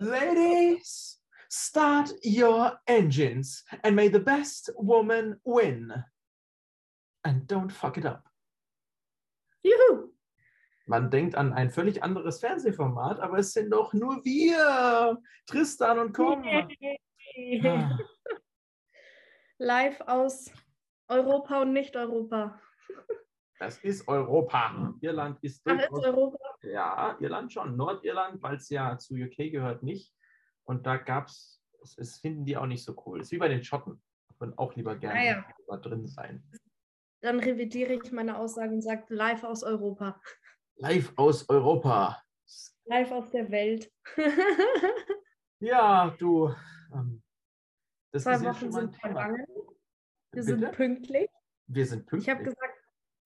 Ladies, start your engines and may the best woman win. And don't fuck it up. Juhu! Man denkt an ein völlig anderes Fernsehformat, aber es sind doch nur wir, Tristan und Kom. Ah, Live aus Europa und Nicht-Europa. Das ist Europa. Irland ist Ach, ist Europa. Ja, Irland schon. Nordirland, weil es ja zu UK gehört, nicht. Und da gab es, es finden die auch nicht so cool. Es ist wie bei den Schotten. Würden auch lieber gerne Ah ja. da drin sein. Dann revidiere ich meine Aussage und sage live aus Europa. Live aus Europa. Live aus der Welt. Ja, du. Ähm, das Zwei ist Wochen sind vergangen. Wir Bitte? sind pünktlich. Wir sind pünktlich. Ich habe gesagt,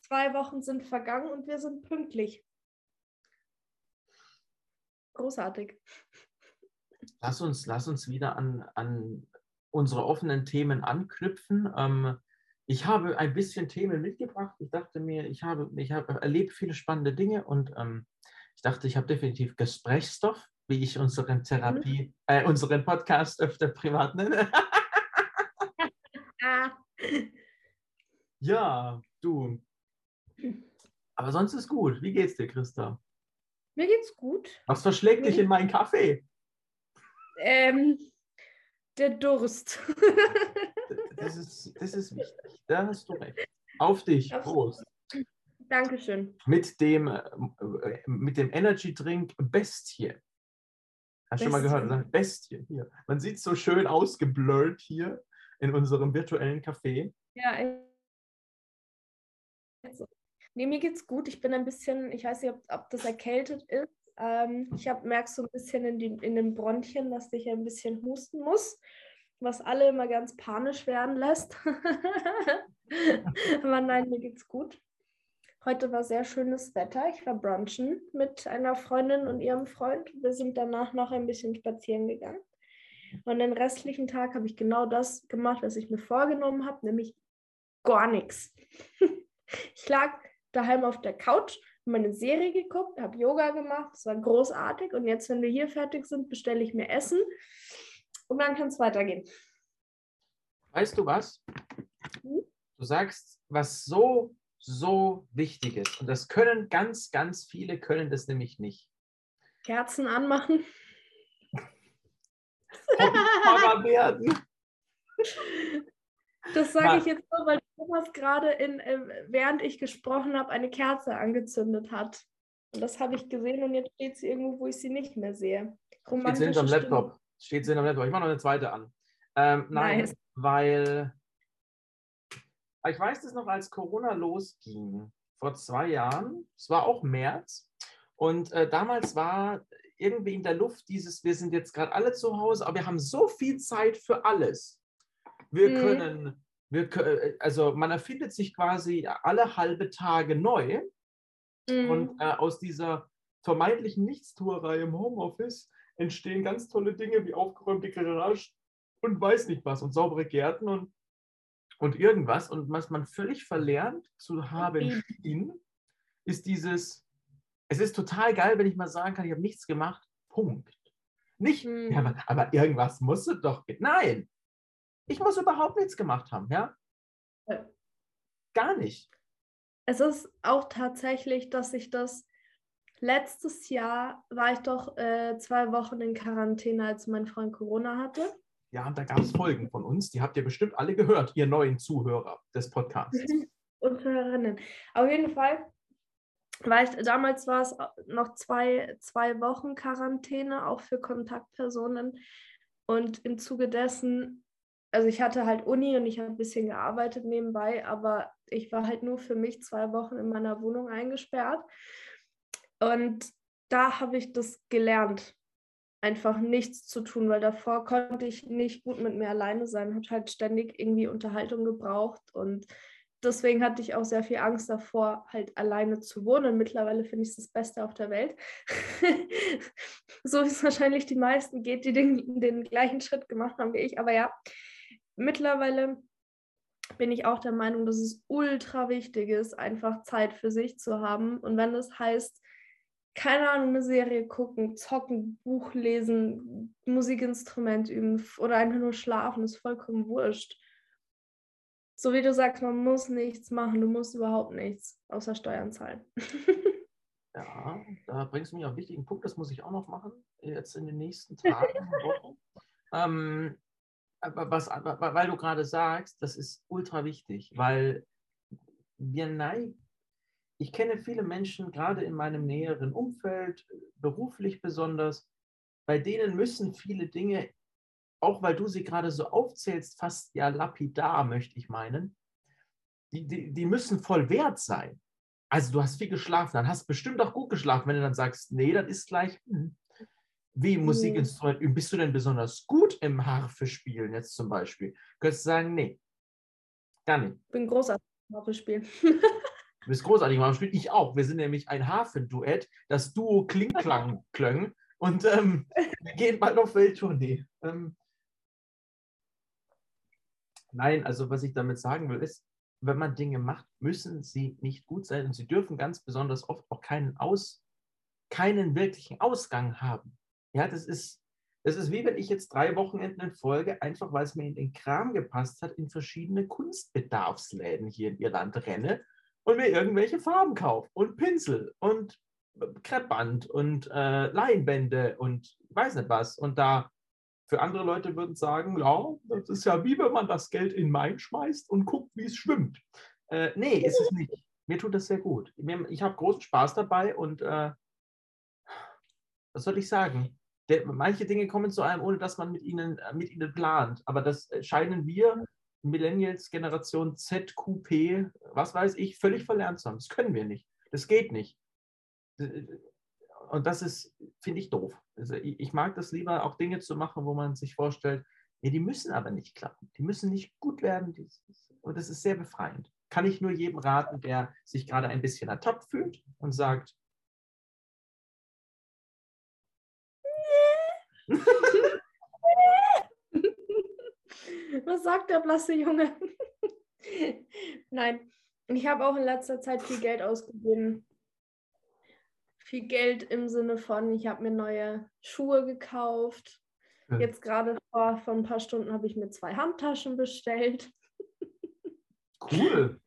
zwei Wochen sind vergangen und wir sind pünktlich. Großartig. lass, uns, lass uns wieder an, an unsere offenen Themen anknüpfen. Ähm, ich habe ein bisschen Themen mitgebracht. Ich dachte mir, ich habe, ich habe erlebt viele spannende Dinge und ähm, ich dachte, ich habe definitiv Gesprächsstoff, wie ich unseren Therapie, äh, unseren Podcast öfter privat nenne. Ah, ja, du. Aber sonst ist gut. Wie geht's dir, Christa? mir geht's gut. Was verschlägt dich in meinen Kaffee? Ähm, der Durst. Das ist, das ist wichtig. Da hast du recht. Auf dich. Prost. Dankeschön. Mit dem, äh, mit dem Energy Drink Bestie. Hast du schon mal gehört? Bestie. Hier. Man sieht so schön ausgeblurrt hier in unserem virtuellen Café. Ja, also, nee, mir geht's gut. Ich bin ein bisschen, ich weiß nicht, ob, ob das erkältet ist. Ähm, ich merkst so ein bisschen in, die, in den Bronchien, dass ich ein bisschen husten muss, was alle immer ganz panisch werden lässt. Aber nein, mir geht's gut. Heute war sehr schönes Wetter. Ich war brunchen mit einer Freundin und ihrem Freund. Wir sind danach noch ein bisschen spazieren gegangen. Und den restlichen Tag habe ich genau das gemacht, was ich mir vorgenommen habe, nämlich gar nichts. Ich lag daheim auf der Couch, meine Serie geguckt, habe Yoga gemacht, es war großartig. Und jetzt, wenn wir hier fertig sind, bestelle ich mir Essen und dann kann es weitergehen. Weißt du was? Hm? Du sagst, was so, so wichtig ist. Und das können ganz, ganz viele, können das nämlich nicht. Kerzen anmachen. Hobbypfarrer werden. Das sage ich jetzt nur, weil Thomas gerade, in, äh, während ich gesprochen habe, eine Kerze angezündet hat. Und das habe ich gesehen und jetzt steht sie irgendwo, wo ich sie nicht mehr sehe. Steht sie hinterm. Laptop. Steht sie hinterm Laptop. Ich mache noch eine zweite an. Ähm, nein, Nice. weil ich weiß das noch, als Corona losging, vor zwei Jahren, es war auch März, und äh, damals war irgendwie in der Luft dieses, wir sind jetzt gerade alle zu Hause, aber wir haben so viel Zeit für alles. Wir Mhm. können, wir, kö- äh, also man erfindet sich quasi alle halbe Tage neu. Mhm. Und äh, aus dieser vermeintlichen Nichtstuerei im Homeoffice entstehen ganz tolle Dinge wie aufgeräumte Garage und weiß nicht was und saubere Gärten und, und irgendwas. Und was man völlig verlernt zu haben Baby. schien, ist dieses, es ist total geil, wenn ich mal sagen kann, ich habe nichts gemacht. Punkt. Nicht, Mhm. ja, aber, aber irgendwas musst du doch. Nein, ich muss überhaupt nichts gemacht haben, ja? Gar nicht. Es ist auch tatsächlich, dass ich das letztes Jahr war ich doch äh, zwei Wochen in Quarantäne, als mein Freund Corona hatte. Ja, und da gab es Folgen von uns, die habt ihr bestimmt alle gehört, ihr neuen Zuhörer des Podcasts. Und Hörerinnen. Auf jeden Fall war ich, damals war es noch zwei, zwei Wochen Quarantäne, auch für Kontaktpersonen. Und im Zuge dessen, also ich hatte halt Uni und ich habe ein bisschen gearbeitet nebenbei, aber ich war halt nur für mich zwei Wochen in meiner Wohnung eingesperrt. Und da habe ich das gelernt, einfach nichts zu tun, weil davor konnte ich nicht gut mit mir alleine sein, habe halt ständig irgendwie Unterhaltung gebraucht und deswegen hatte ich auch sehr viel Angst davor, halt alleine zu wohnen. Mittlerweile finde ich es das Beste auf der Welt. so wie es wahrscheinlich die meisten geht, die den, den gleichen Schritt gemacht haben wie ich. Aber ja, mittlerweile bin ich auch der Meinung, dass es ultra wichtig ist, einfach Zeit für sich zu haben. Und wenn das heißt, keine Ahnung, eine Serie gucken, zocken, Buch lesen, Musikinstrument üben oder einfach nur schlafen, ist vollkommen wurscht. So wie du sagst, man muss nichts machen, du musst überhaupt nichts, außer Steuern zahlen. ja, da bringst du mich auf einen wichtigen Punkt, das muss ich auch noch machen, jetzt in den nächsten Tagen, Wochen. ähm, was, weil du gerade sagst, das ist ultra wichtig, weil wir neigen, ich kenne viele Menschen, gerade in meinem näheren Umfeld, beruflich besonders, bei denen müssen viele Dinge, auch weil du sie gerade so aufzählst, fast ja lapidar, möchte ich meinen, die, die, die müssen voll wert sein. Also du hast viel geschlafen, dann hast bestimmt auch gut geschlafen, wenn du dann sagst, nee, das ist gleich, hm, wie Musikinstrument üben. Bist du denn besonders gut im Harfe spielen jetzt zum Beispiel? Könntest du sagen, nee, gar nicht. Ich bin großartig im Harfe spielen. Du bist großartig im Harfe spielen. Ich auch. Wir sind nämlich ein Harfenduett, das Duo Klingklang klöng und ähm, wir gehen bald auf Welttournee. Ähm, nein, also was ich damit sagen will, ist, wenn man Dinge macht, müssen sie nicht gut sein und sie dürfen ganz besonders oft auch keinen, Aus, keinen wirklichen Ausgang haben. Ja, das ist, das ist wie wenn ich jetzt drei Wochenenden in Folge, einfach weil es mir in den Kram gepasst hat, in verschiedene Kunstbedarfsläden hier in Irland renne und mir irgendwelche Farben kaufe und Pinsel und Kreppband und äh, Leinwände und weiß nicht was. Und da für andere Leute würden sagen, ja, das ist ja wie wenn man das Geld in Main schmeißt und guckt, wie es schwimmt. Äh, nee, ist es nicht. Mir tut das sehr gut. Ich habe großen Spaß dabei und äh, was soll ich sagen? Der, manche Dinge kommen zu einem, ohne dass man mit ihnen, äh, mit ihnen plant. Aber das scheinen wir, Millennials, Generation Z, QP, was weiß ich, völlig verlernt zu haben. Das können wir nicht. Das geht nicht. Und das ist, finde ich, doof. Also ich, ich, mag das lieber, auch Dinge zu machen, wo man sich vorstellt, nee, die müssen aber nicht klappen. Die müssen nicht gut werden. Und das ist sehr befreiend. Kann ich nur jedem raten, der sich gerade ein bisschen ertappt fühlt und sagt, Was sagt der blasse Junge? Nein, ich habe auch in letzter Zeit viel Geld ausgegeben. Viel Geld im Sinne von, ich habe mir neue Schuhe gekauft. Jetzt gerade vor, vor ein paar Stunden habe ich mir zwei Handtaschen bestellt. Cool.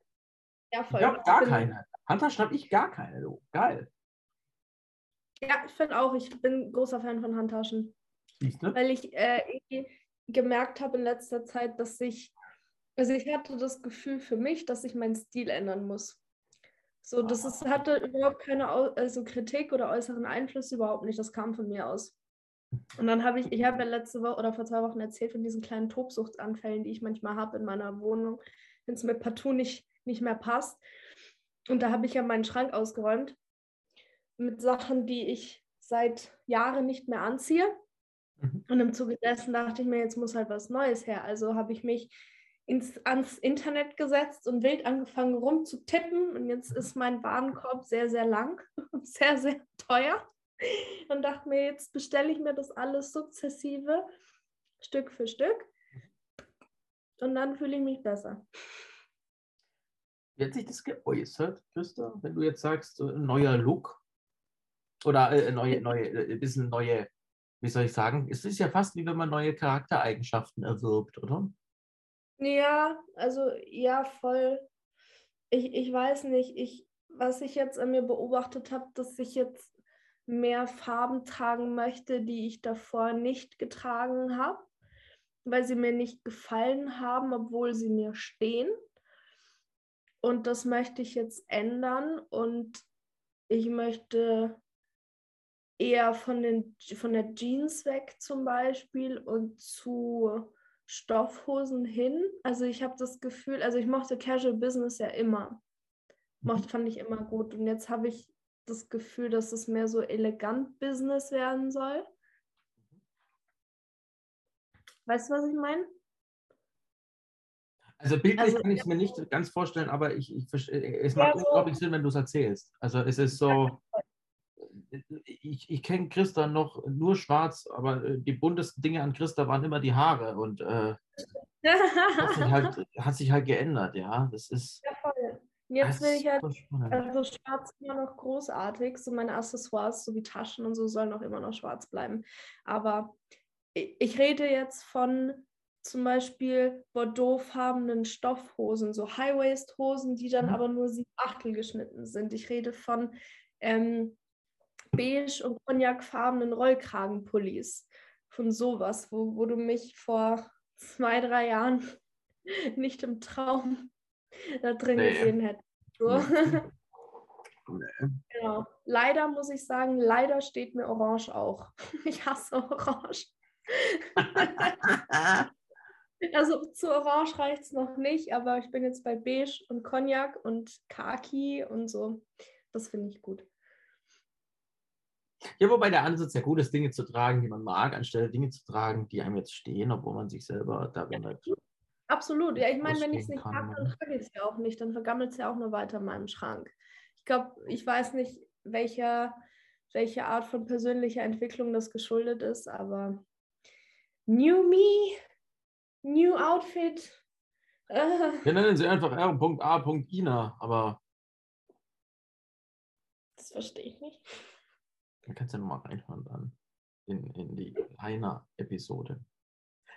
Ja, voll. Ich habe gar keine. Handtaschen habe ich gar keine. Geil. Ja, ich finde auch, ich bin großer Fan von Handtaschen. Weil ich äh, gemerkt habe in letzter Zeit, dass ich, also ich hatte das Gefühl für mich, dass ich meinen Stil ändern muss. So, das ist, hatte überhaupt keine also Kritik oder äußeren Einfluss überhaupt nicht. Das kam von mir aus. Und dann habe ich, ich habe ja letzte Woche oder vor zwei Wochen erzählt von diesen kleinen Tobsuchtsanfällen, die ich manchmal habe in meiner Wohnung, wenn es mir partout nicht, nicht mehr passt. Und da habe ich ja meinen Schrank ausgeräumt mit Sachen, die ich seit Jahren nicht mehr anziehe. Mhm. Und im Zuge dessen dachte ich mir, jetzt muss halt was Neues her. Also habe ich mich ins, ans Internet gesetzt und wild angefangen rumzutippen. Und jetzt ist mein Warenkorb sehr, sehr lang und sehr, sehr teuer. Und dachte mir, jetzt bestelle ich mir das alles sukzessive, Stück für Stück. Und dann fühle ich mich besser. Wie hat sich das geäußert, Christa, wenn du jetzt sagst, ein neuer Look oder äh, neue, neue, äh, ein bisschen neue wie soll ich sagen, es ist ja fast wie wenn man neue Charaktereigenschaften erwirbt, oder? Ja, also ja, voll. Ich, ich weiß nicht, ich, was ich jetzt an mir beobachtet habe, dass ich jetzt mehr Farben tragen möchte, die ich davor nicht getragen habe, weil sie mir nicht gefallen haben, obwohl sie mir stehen. Und das möchte ich jetzt ändern und ich möchte eher von, den, von der Jeans weg zum Beispiel und zu Stoffhosen hin. Also ich habe das Gefühl, also ich mochte Casual Business ja immer. Mochte, mhm. fand ich immer gut. Und jetzt habe ich das Gefühl, dass es mehr so elegant Business werden soll. Weißt du, was ich meine? Also bildlich also, kann ich es mir nicht ganz vorstellen, aber ich, ich es macht ja, so, unglaublich Sinn, wenn du es erzählst. Also es ist so, ich, ich kenne Christa noch nur schwarz, aber äh, die buntesten Dinge an Christa waren immer die Haare und äh, hat, sich halt, hat sich halt geändert, ja. Das ist. Ja, voll. Jetzt will ich halt, also schwarz immer noch großartig, so meine Accessoires, so wie Taschen und so, sollen auch immer noch schwarz bleiben. Aber ich rede jetzt von zum Beispiel bordeauxfarbenen Stoffhosen, so High-Waist-Hosen, die dann mhm. aber nur sieben Achtel geschnitten sind. Ich rede von ähm, beige und cognacfarbenen Rollkragenpullis. Von sowas, wo, wo du mich vor zwei, drei Jahren nicht im Traum da drin nee. gesehen hättest. So. Nee. Genau. Leider muss ich sagen, leider steht mir Orange auch. Ich hasse Orange. also zu Orange reicht es noch nicht, aber ich bin jetzt bei Beige und Cognac und Kaki und so. Das finde ich gut. Ja, wobei der Ansatz ja gut ist, Dinge zu tragen, die man mag, anstelle Dinge zu tragen, die einem jetzt stehen, obwohl man sich selber darin ja, Absolut. Ja, ich meine, wenn ich es nicht habe, dann trage ich es ja auch nicht. Dann vergammelt es ja auch nur weiter in meinem Schrank. Ich glaube, ich weiß nicht, welcher, welche Art von persönlicher Entwicklung das geschuldet ist, aber New Me, New Outfit. Äh. Wir nennen sie einfach R.A. Ina, aber. Das verstehe ich nicht. Du kannst ja nochmal reinhören dann in, in die Heiner-Episode.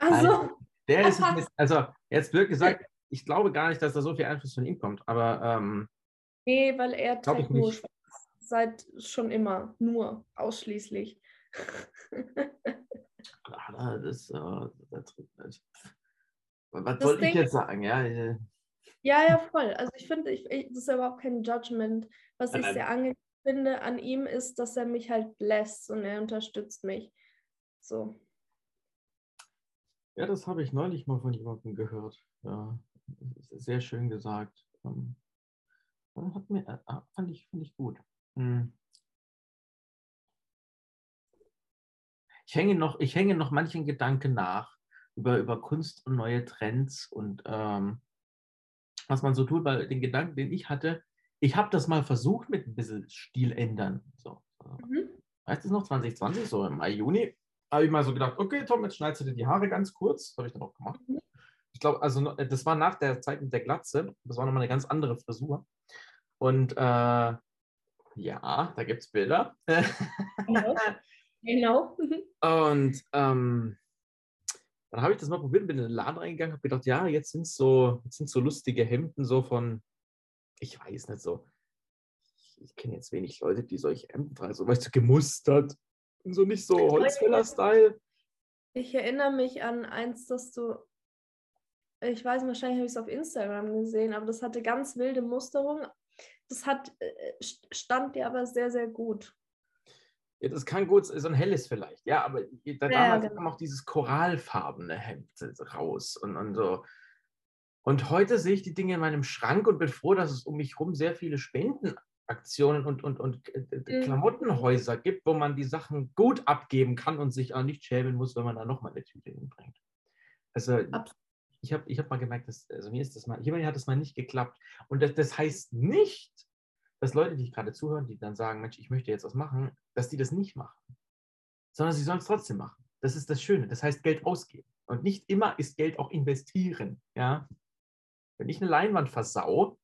Also, der ist es, also jetzt wird gesagt, ich glaube gar nicht, dass da so viel Einfluss von ihm kommt, aber. Ähm, nee, weil er trägt nur schwarz. Seit schon immer. Nur. Ausschließlich. Ah, das, äh, das, das, was das soll ich jetzt sagen? Ja, ja, ja, voll. Also ich finde, ich, ich, das ist überhaupt kein Judgment. Was ich sehr angenehm finde an ihm ist, dass er mich halt lässt und er unterstützt mich. So. Ja, das habe ich neulich mal von jemandem gehört. Ja, sehr schön gesagt. Ähm, hat mir, äh, fand, ich, fand ich gut. Hm. Ich hänge noch, ich hänge noch manchen Gedanken nach über, über Kunst und neue Trends und ähm, was man so tut, weil den Gedanken, den ich hatte, ich habe das mal versucht mit ein bisschen Stil ändern. So. Mhm. Weißt du noch, 2020, so im Mai, Juni, habe ich mal so gedacht, okay, Tom, jetzt schneidest du dir die Haare ganz kurz. Das habe ich dann auch gemacht. Mhm. Ich glaube, also das war nach der Zeit mit der Glatze. Das war nochmal eine ganz andere Frisur. Und äh, ja, da gibt es Bilder. Genau. genau. Und ähm, dann habe ich das mal probiert, bin in den Laden reingegangen, habe gedacht, ja, jetzt sind so, jetzt sind so lustige Hemden so von, ich weiß nicht so. Ich, ich kenne jetzt wenig Leute, die solche Hemden tragen, so weißt du, gemustert und so nicht so Holzfäller-Style. Ich erinnere mich an eins, dass du, ich weiß, wahrscheinlich habe ich es auf Instagram gesehen, aber das hatte ganz wilde Musterung. Das hat, äh, stand dir aber sehr, sehr gut. Ja, das kann gut, so ein helles vielleicht, ja, aber da ja, damals genau. kam auch dieses korallfarbene Hemd raus und, und so. Und heute sehe ich die Dinge in meinem Schrank und bin froh, dass es um mich herum sehr viele Spendenaktionen und, und, und äh, mhm. Klamottenhäuser gibt, wo man die Sachen gut abgeben kann und sich auch nicht schämen muss, wenn man da nochmal eine Tüte hinbringt. Also Absolut. ich habe ich hab mal gemerkt, dass, also mir ist das mal, hier hat das mal nicht geklappt. Und das, das heißt nicht, dass Leute, die gerade zuhören, die dann sagen, Mensch, ich möchte jetzt was machen, dass die das nicht machen. Sondern sie sollen es trotzdem machen. Das ist das Schöne. Das heißt Geld ausgeben. Und nicht immer ist Geld auch investieren. Ja? Wenn ich eine Leinwand versau,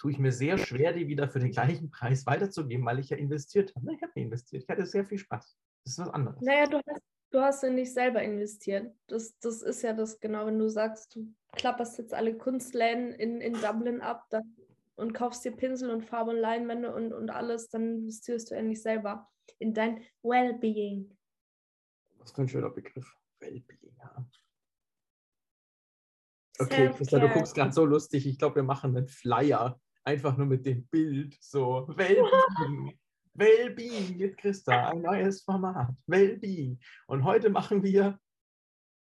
tue ich mir sehr schwer, die wieder für den gleichen Preis weiterzugeben, weil ich ja investiert habe. Ich habe investiert. Ich hatte sehr viel Spaß. Das ist was anderes. Naja, du hast, du hast ja nicht selber investiert. Das, das ist ja das genau, wenn du sagst, du klapperst jetzt alle Kunstläden in, in Dublin ab dann, und kaufst dir Pinsel und Farbe und Leinwände und, und alles, dann investierst du ja nicht selber in dein Wellbeing. Was für ein schöner Begriff. Wellbeing, ja. Okay, Christa, du guckst gerade so lustig. Ich glaube, wir machen einen Flyer. Einfach nur mit dem Bild. So, Wellbeing. Wellbeing mit Christa. Ein neues Format. Wellbeing. Und heute machen wir.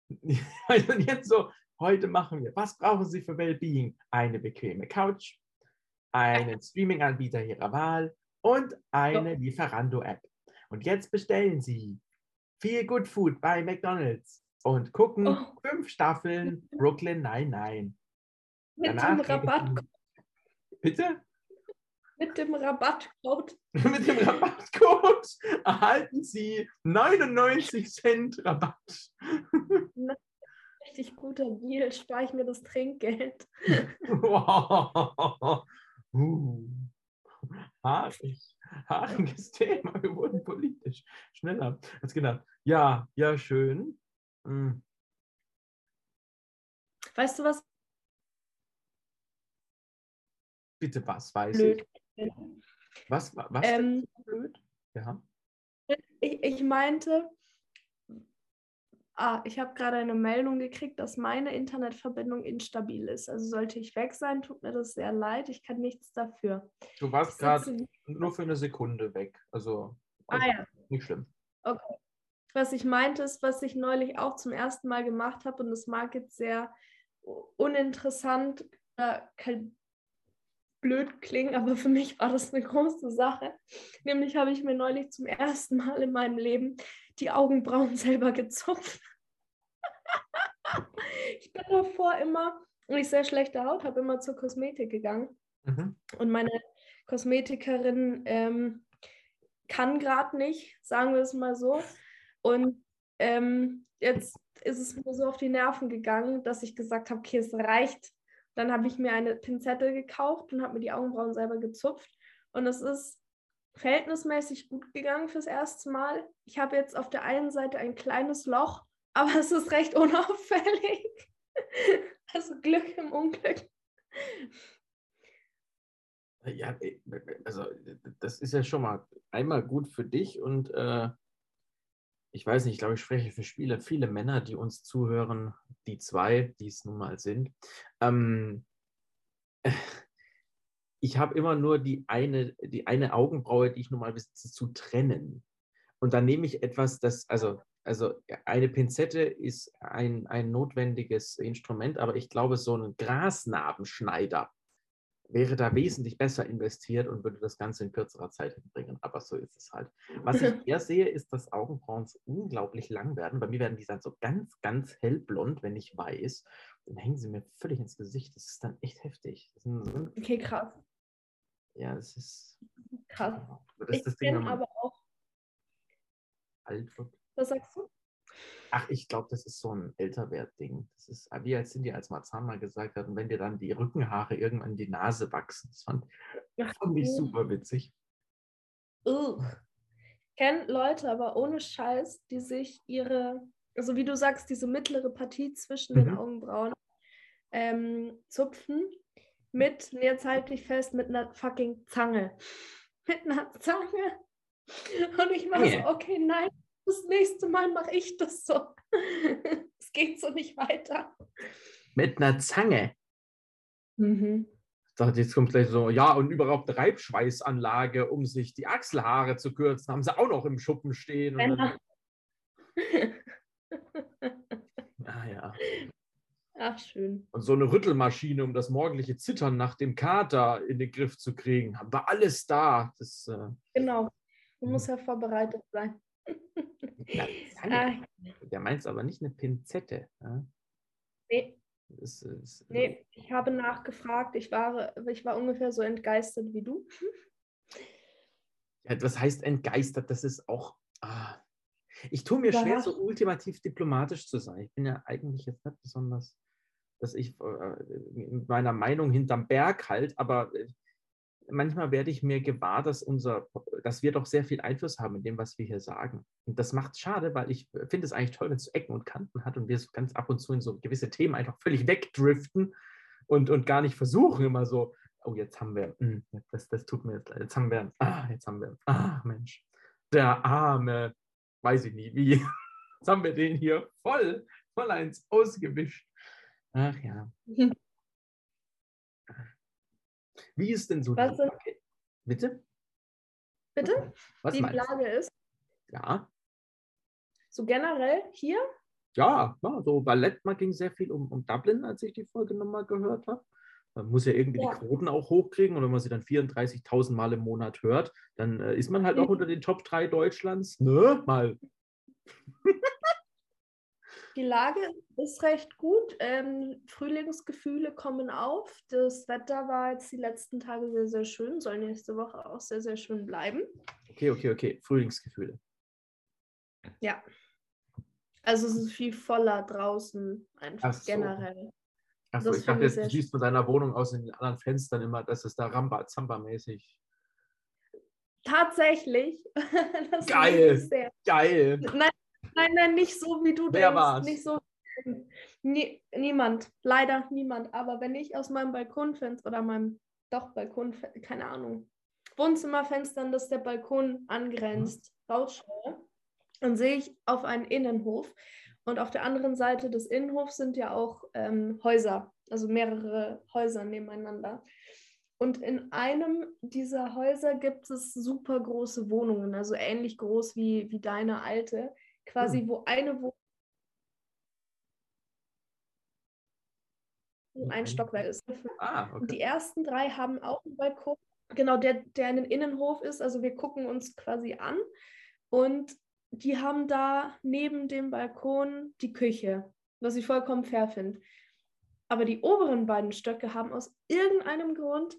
Also jetzt so, heute machen wir. Was brauchen Sie für Wellbeing? Eine bequeme Couch, einen Streaming-Anbieter Ihrer Wahl und eine Lieferando-App. Und jetzt bestellen Sie viel Good Food bei McDonald's und gucken oh. fünf Staffeln Brooklyn Nein Nein. Mit Danach dem Rabattcode. Bitte? Mit dem Rabattcode. Mit dem Rabattcode erhalten Sie 99 Cent Rabatt. Richtig guter Deal, spare ich mir das Trinkgeld. uh, haarig, haariges Thema. Wir wurden politisch. Schneller als gedacht. Ja, ja, schön. Hm, Weißt du, was bitte was, weiß blöd? ich. Was, wa- was Ähm, blöd? Ja. Ich, ich meinte, ah, ich habe gerade eine Meldung gekriegt, dass meine Internetverbindung instabil ist. Also sollte ich weg sein, tut mir das sehr leid. Ich kann nichts dafür. Du warst gerade nur für eine Sekunde weg. Also, Ah also ja, nicht schlimm. Was ich meinte, ist, was ich neulich auch zum ersten Mal gemacht habe, und das mag jetzt sehr uninteressant oder blöd klingen, aber für mich war das eine große Sache. Nämlich habe ich mir neulich zum ersten Mal in meinem Leben die Augenbrauen selber gezupft. ich bin davor immer, und ich sehr schlechte Haut habe, immer zur Kosmetik gegangen. Mhm. Und meine Kosmetikerin ähm, kann gerade nicht, sagen wir es mal so. Und ähm, jetzt ist es mir so auf die Nerven gegangen, dass ich gesagt habe, okay, es reicht. Dann habe ich mir eine Pinzette gekauft und habe mir die Augenbrauen selber gezupft. Und es ist verhältnismäßig gut gegangen fürs erste Mal. Ich habe jetzt auf der einen Seite ein kleines Loch, aber es ist recht unauffällig. Also Glück im Unglück. Ja, äh, also das ist ja schon mal einmal gut für dich und äh, ich weiß nicht, ich glaube, ich spreche für Spiele, viele Männer, die uns zuhören, die zwei, die es nun mal sind. Ähm, ich habe immer nur die eine, die eine Augenbraue, die ich nun mal besitze, zu trennen. Und dann nehme ich etwas, das, also, also eine Pinzette ist ein, ein notwendiges Instrument, aber ich glaube, so ein Grasnarbenschneider wäre da wesentlich besser investiert und würde das Ganze in kürzerer Zeit hinbringen. Aber so ist es halt. Was ich eher sehe, ist, dass Augenbrauen unglaublich lang werden. Bei mir werden die dann so ganz, ganz hellblond, wenn ich weiß. Dann hängen sie mir völlig ins Gesicht. Das ist dann echt heftig. So, Okay, krass. ja, das ist. Krass. Das ist Ich das Ding, wenn kenne aber auch, alt wird. was sagst du? Ach, ich glaube, das ist so ein Älterwert-Ding. Das ist, wie alt sind die, als Marzahn mal gesagt hat, und wenn dir dann die Rückenhaare irgendwann in die Nase wachsen. Das fand, fand ich super witzig. Ugh. Ich kenne Leute, aber ohne Scheiß, die sich ihre, also wie du sagst, diese mittlere Partie zwischen den Mhm. Augenbrauen ähm, zupfen mit, jetzt halte ich fest, mit einer fucking Zange. Mit einer Zange. Und ich war so, okay, nein, das nächste Mal mache ich das so. Es geht so nicht weiter. Mit einer Zange. Mhm. Ich dachte, jetzt kommt gleich so, ja, und überhaupt eine Reibschweißanlage, um sich die Achselhaare zu kürzen, haben sie auch noch im Schuppen stehen. Dann, ah, ja. Ach, schön. Und so eine Rüttelmaschine, um das morgendliche Zittern nach dem Kater in den Griff zu kriegen. Haben wir alles da. Das, äh, Genau. Man muss ja vorbereitet sein. Na, Zange. Ah, Der meint es aber nicht eine Pinzette. Ja? nee, Das ist, nee, ich habe nachgefragt. Ich war, ich war ungefähr so entgeistert wie du. Ja, was heißt entgeistert? Das ist auch. Ah. Ich tue mir schwer, so ultimativ diplomatisch zu sein. Ich bin ja eigentlich jetzt nicht besonders, dass ich äh, mit meiner Meinung hinterm Berg halt, aber äh, manchmal werde ich mir gewahr, dass unser, dass wir doch sehr viel Einfluss haben in dem, was wir hier sagen. Und das macht schade, weil ich finde es eigentlich toll, wenn es so Ecken und Kanten hat und wir so ganz ab und zu in so gewisse Themen einfach völlig wegdriften und, und gar nicht versuchen, immer so, oh, jetzt haben wir, hm, das, das tut mir jetzt leid, jetzt haben wir, ah, jetzt haben wir, ah, Mensch, der arme, weiß ich nicht wie, jetzt haben wir den hier voll, voll eins ausgewischt. Ach ja. Wie ist denn so Was die Lage? Bitte? Bitte? Was Die Lage ist? Ja, so generell hier, ja, ja, so Ballett mal ging sehr viel um, um Dublin, als ich die Folge nochmal gehört habe. Man muss ja irgendwie Ja. die Quoten auch hochkriegen und wenn man sie dann 34.000 Mal im Monat hört, dann äh, ist man halt auch unter den Top 3 Deutschlands. Ne? Mal. die Lage ist recht gut. Ähm, Frühlingsgefühle kommen auf. Das Wetter war jetzt die letzten Tage sehr, sehr schön. Soll nächste Woche auch sehr, sehr schön bleiben. Okay, okay, okay. Frühlingsgefühle. Ja. Also es ist viel voller draußen, einfach Ach so. generell. Achso, ich dachte jetzt, du siehst von deiner Wohnung aus in den anderen Fenstern immer, dass es da Ramba-Zamba-mäßig. Tatsächlich. Das Geil. Geil! Nein, Nein, nein, nicht so wie du Wer denkst. war's? Nicht so. Nie, niemand, leider niemand. Aber wenn ich aus meinem Balkonfenster oder meinem, doch Balkon, keine Ahnung, Wohnzimmerfenstern, das der Balkon angrenzt, rausschaue, dann sehe ich auf einen Innenhof. Und auf der anderen Seite des Innenhofs sind ja auch ähm, Häuser, also mehrere Häuser nebeneinander. Und in einem dieser Häuser gibt es super große Wohnungen, also ähnlich groß wie, wie deine alte, quasi, Hm. wo eine Wohnung ein Stockwerk ist. Ah, Und die okay. ersten drei haben auch einen Balkon, genau, der, der in den Innenhof ist. Also wir gucken uns quasi an und die haben da neben dem Balkon die Küche, was ich vollkommen fair finde. Aber die oberen beiden Stöcke haben aus irgendeinem Grund,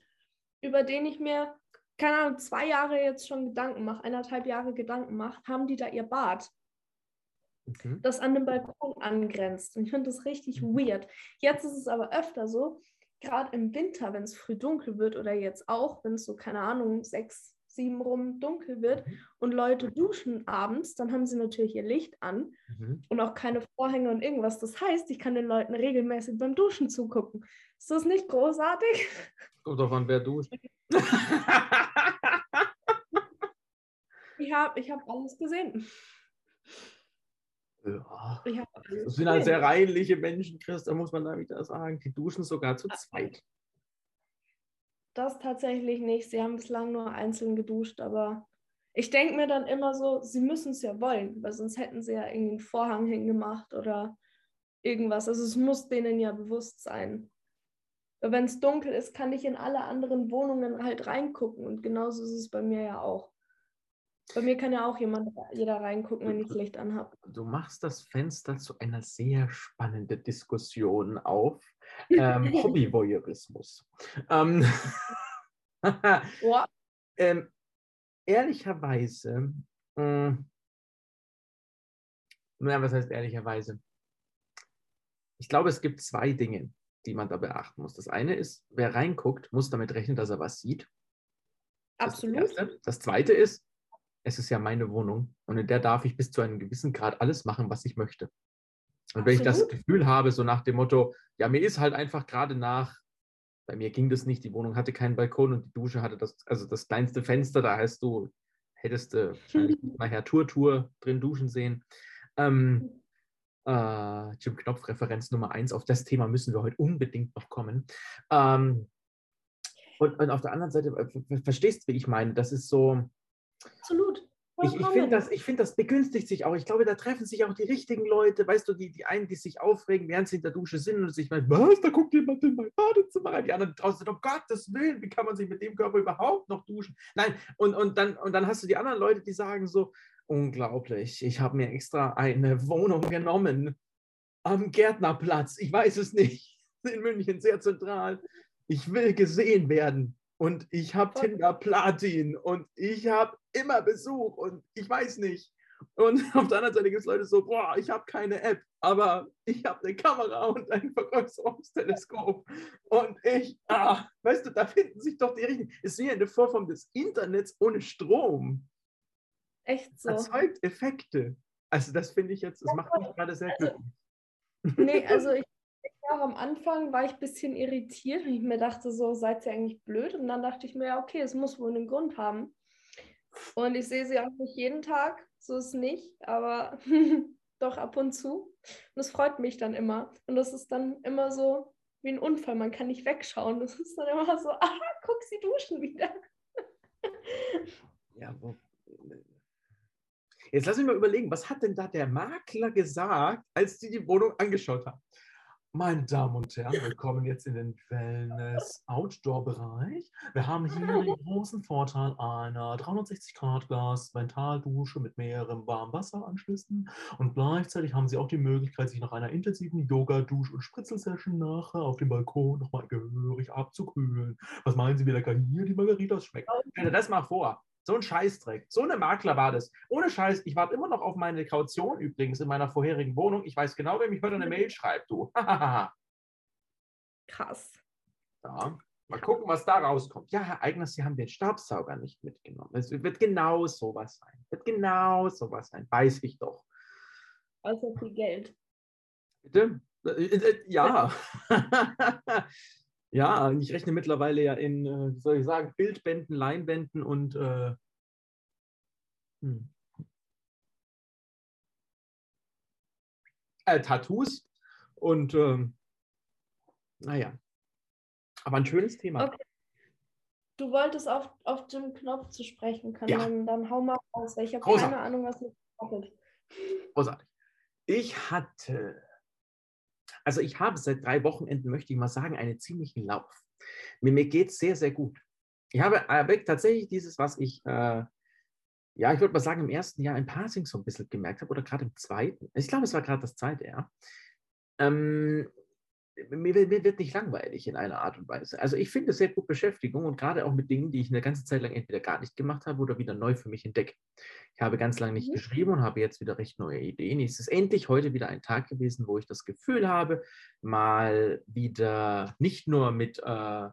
über den ich mir, keine Ahnung, zwei Jahre jetzt schon Gedanken mache, eineinhalb Jahre Gedanken mache, haben die da ihr Bad Mhm. das an den Balkon angrenzt. Und ich finde das richtig Mhm. weird. Jetzt ist es aber öfter so, gerade im Winter, wenn es früh dunkel wird oder jetzt auch, wenn es so, keine Ahnung, sechs, sieben rum dunkel wird Mhm. und Leute duschen abends, dann haben sie natürlich ihr Licht an Mhm. und auch keine Vorhänge und irgendwas. Das heißt, ich kann den Leuten regelmäßig beim Duschen zugucken. Ist das nicht großartig? Kommt doch an, wer duscht. Ich habe ich hab alles gesehen. Ja. Das sind halt sehr reinliche Menschen, Chris, da muss man da wieder sagen. Die duschen sogar zu zweit. Das tatsächlich nicht. Sie haben bislang nur einzeln geduscht, aber ich denke mir dann immer so, sie müssen es ja wollen, weil sonst hätten sie ja irgendwie einen Vorhang hingemacht oder irgendwas. Also es muss denen ja bewusst sein. Wenn es dunkel ist, kann ich in alle anderen Wohnungen halt reingucken und genauso ist es bei mir ja auch. Bei mir kann ja auch jemand, jeder reingucken, wenn ich das Licht anhabe. Du machst das Fenster zu einer sehr spannenden Diskussion auf. Ähm, Hobbyvoyeurismus. Ähm, ähm, ehrlicherweise, mh, na, was heißt ehrlicherweise? Ich glaube, es gibt zwei Dinge, die man da beachten muss. Das eine ist, wer reinguckt, muss damit rechnen, dass er was sieht. Das das absolut. Erste. Das zweite ist, es ist ja meine Wohnung und in der darf ich bis zu einem gewissen Grad alles machen, was ich möchte. Und wenn ich das Absolut. Gefühl habe, so nach dem Motto, ja, mir ist halt einfach gerade nach, bei mir ging das nicht, die Wohnung hatte keinen Balkon und die Dusche hatte das, also das kleinste Fenster, da heißt du, hättest du wahrscheinlich nachher Tour Tour drin duschen sehen. Ähm, äh, Jim Knopf, Referenz Nummer eins, auf das Thema müssen wir heute unbedingt noch kommen. Ähm, und, und auf der anderen Seite, äh, ver- verstehst du, wie ich meine? Das ist so, Absolut. ich, ich finde, das, ich find, das begünstigt sich auch. Ich glaube, da treffen sich auch die richtigen Leute. Weißt du, die, die einen, die sich aufregen, während sie in der Dusche sind und sich meinen, was, da guckt jemand in mein Badezimmer rein. Die anderen draußen sind, um Gottes Willen, wie kann man sich mit dem Körper überhaupt noch duschen? Nein, und, und, dann, und dann hast du die anderen Leute, die sagen so, unglaublich, ich habe mir extra eine Wohnung genommen am Gärtnerplatz. Ich weiß es nicht. In München, sehr zentral. Ich will gesehen werden. Und ich habe. Tinder Platin und ich habe immer Besuch und ich weiß nicht. Und auf der anderen Seite gibt es Leute so, boah, ich habe keine App, aber ich habe eine Kamera und ein Vergrößerungsteleskop. Und ich, ah, weißt du, da finden sich doch die richtigen. Es ist wie eine Vorform des Internets ohne Strom. Echt so. Erzeugt Effekte. Also das finde ich jetzt, das macht mich gerade sehr Also, glücklich. Nee, also ich, ich war am Anfang, war ich ein bisschen irritiert, weil ich mir dachte, so seid ihr eigentlich blöd. Und dann dachte ich mir, ja, okay, es muss wohl einen Grund haben. Und ich sehe sie auch nicht jeden Tag, so ist es nicht, aber doch ab und zu. Und das freut mich dann immer. Und das ist dann immer so wie ein Unfall, man kann nicht wegschauen. Das ist dann immer so, ah, guck, sie duschen wieder. Ja, wo, Jetzt lass mich mal überlegen, was hat denn da der Makler gesagt, als die die Wohnung angeschaut haben? Meine Damen und Herren, willkommen jetzt in den Wellness-Outdoor-Bereich. Wir haben hier den großen Vorteil einer 360-Grad-Glas-Mentaldusche mit mehreren Warmwasseranschlüssen und gleichzeitig haben Sie auch die Möglichkeit, sich nach einer intensiven Yoga-Dusch- und Spritzelsession nachher auf dem Balkon nochmal gehörig abzukühlen. Was meinen Sie, wie lecker hier die Margaritas schmecken? Stell dir das mal vor. So ein Scheißdreck. So eine Makler war das. Ohne Scheiß, ich warte immer noch auf meine Kaution übrigens in meiner vorherigen Wohnung. Ich weiß genau, wer mich heute eine Mail schreibt, du. Krass. ja. Mal gucken, was da rauskommt. Ja, Herr Eigner, Sie haben den Staubsauger nicht mitgenommen. Es wird genau sowas sein. Wird genau sowas sein. Weiß ich doch. Außer viel Geld. Bitte? Äh, äh, Ja. ja, ich rechne mittlerweile ja in, äh, wie soll ich sagen, Bildbänden, Leinwänden und äh, hm. äh, Tattoos. Und ähm, naja, aber ein schönes Thema. Okay. Du wolltest auf, auf Jim Knopf zu sprechen kommen, Ja. dann, dann hau mal raus, weil ich habe keine Ahnung, was mit Knopf ist. Großartig. Ich hatte, also ich habe seit drei Wochenenden, möchte ich mal sagen, einen ziemlichen Lauf. Mir, mir geht es sehr, sehr gut. Ich habe tatsächlich dieses, was ich, äh, ja, ich würde mal sagen, im ersten Jahr im Passing so ein bisschen gemerkt habe oder gerade im zweiten. Ich glaube, es war gerade das zweite Jahr. Ähm, mir, wird- mir wird nicht langweilig in einer Art und Weise. Also ich finde sehr gut Beschäftigung und gerade auch mit Dingen, die ich eine ganze Zeit lang entweder gar nicht gemacht habe oder wieder neu für mich entdecke. Ich habe ganz lange nicht Mhm. geschrieben und habe jetzt wieder recht neue Ideen. Es ist endlich heute wieder ein Tag gewesen, wo ich das Gefühl habe, mal wieder nicht nur mit äh,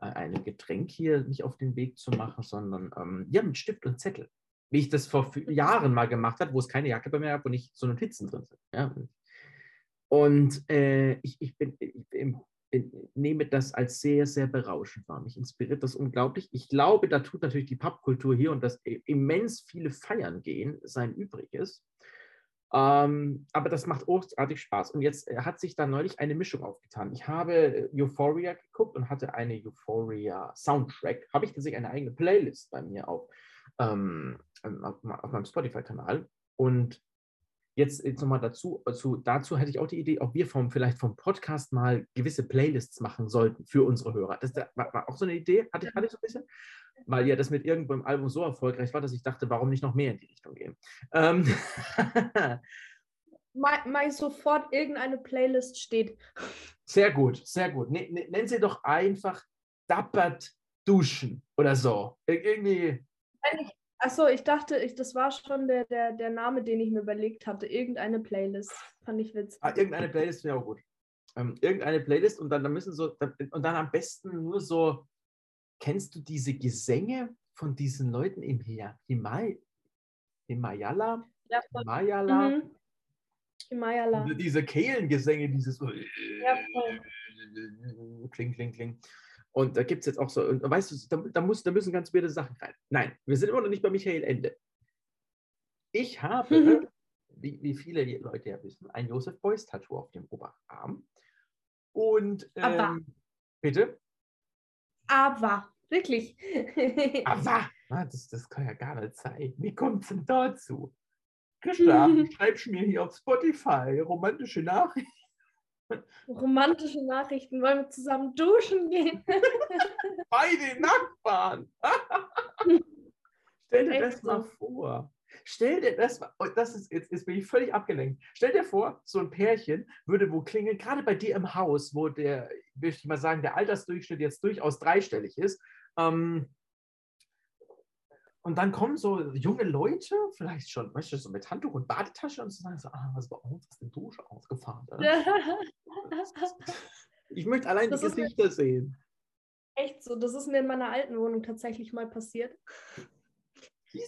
einem Getränk hier mich auf den Weg zu machen, sondern ähm, ja, mit Stift und Zettel. Wie ich das vor fü- Jahren mal gemacht habe, wo es keine Jacke bei mir gab und nicht so Notizen drin sind. Ja. Und äh, ich, ich, bin, ich bin, bin, nehme das als sehr, sehr berauschend wahr. Mich inspiriert das unglaublich. Ich glaube, da tut natürlich die Pappkultur hier und das i- immens viele Feiern gehen sein Übriges. Ähm, aber das macht großartig Spaß. Und jetzt äh, hat sich da neulich eine Mischung aufgetan. Ich habe äh, Euphoria geguckt und hatte eine Euphoria Soundtrack. Habe ich tatsächlich eine eigene Playlist bei mir auf, ähm, auf, auf meinem Spotify-Kanal. Und jetzt, jetzt nochmal dazu, dazu, dazu hätte ich auch die Idee, ob wir vom, vielleicht vom Podcast mal gewisse Playlists machen sollten für unsere Hörer. Das da- war, war auch so eine Idee, hatte ich, hatte ich so ein bisschen, weil ja das mit irgendwo im Album so erfolgreich war, dass ich dachte, warum nicht noch mehr in die Richtung gehen. Ähm, Mal, mal sofort irgendeine Playlist steht. sehr gut, sehr gut. Ne, ne, nennen Sie doch einfach Dappert Duschen oder so. Ir irgendwie, Achso, ich dachte, ich, das war schon der, der, der Name, den ich mir überlegt hatte. Irgendeine Playlist. Fand ich witzig. ah, irgendeine Playlist wäre auch gut. Ähm, irgendeine Playlist und dann, dann müssen so, dann, und dann am besten nur so, kennst du diese Gesänge von diesen Leuten im Himay Himayala? Ja. Himayala? Mhm. Himayala. Diese Kehlengesänge, dieses Ja, voll. kling, kling, kling. Und da gibt es jetzt auch so, und weißt du, da, da, muss, da müssen ganz weirde Sachen rein. Nein, wir sind immer noch nicht bei Michael Ende. Ich habe, Mhm. wie, wie viele Leute ja wissen, ein Josef Beuys-Tattoo auf dem Oberarm. Und Aber- ähm, bitte? Aber, wirklich. Aber, ah, das, das kann ja gar nicht sein. Wie kommt es denn dazu? Christa, schreibst mir hier auf Spotify romantische Nachrichten. Romantische Nachrichten. Wollen wir zusammen duschen gehen? bei den Nachbarn. Stell dir das mal vor. Stell dir das mal, oh, das ist, jetzt, jetzt bin ich völlig abgelenkt. Stell dir vor, so ein Pärchen würde wo klingeln, gerade bei dir im Haus, wo der, möchte ich mal sagen, der Altersdurchschnitt jetzt durchaus dreistellig ist. Ähm, und dann kommen so junge Leute, vielleicht schon, weißt du, so mit Handtuch und Badetasche und so sagen so, ah, was bei uns ist die Dusche ausgefahren. Ich möchte allein Das die Gesichter sehen. Echt so. Das ist mir in meiner alten Wohnung tatsächlich mal passiert.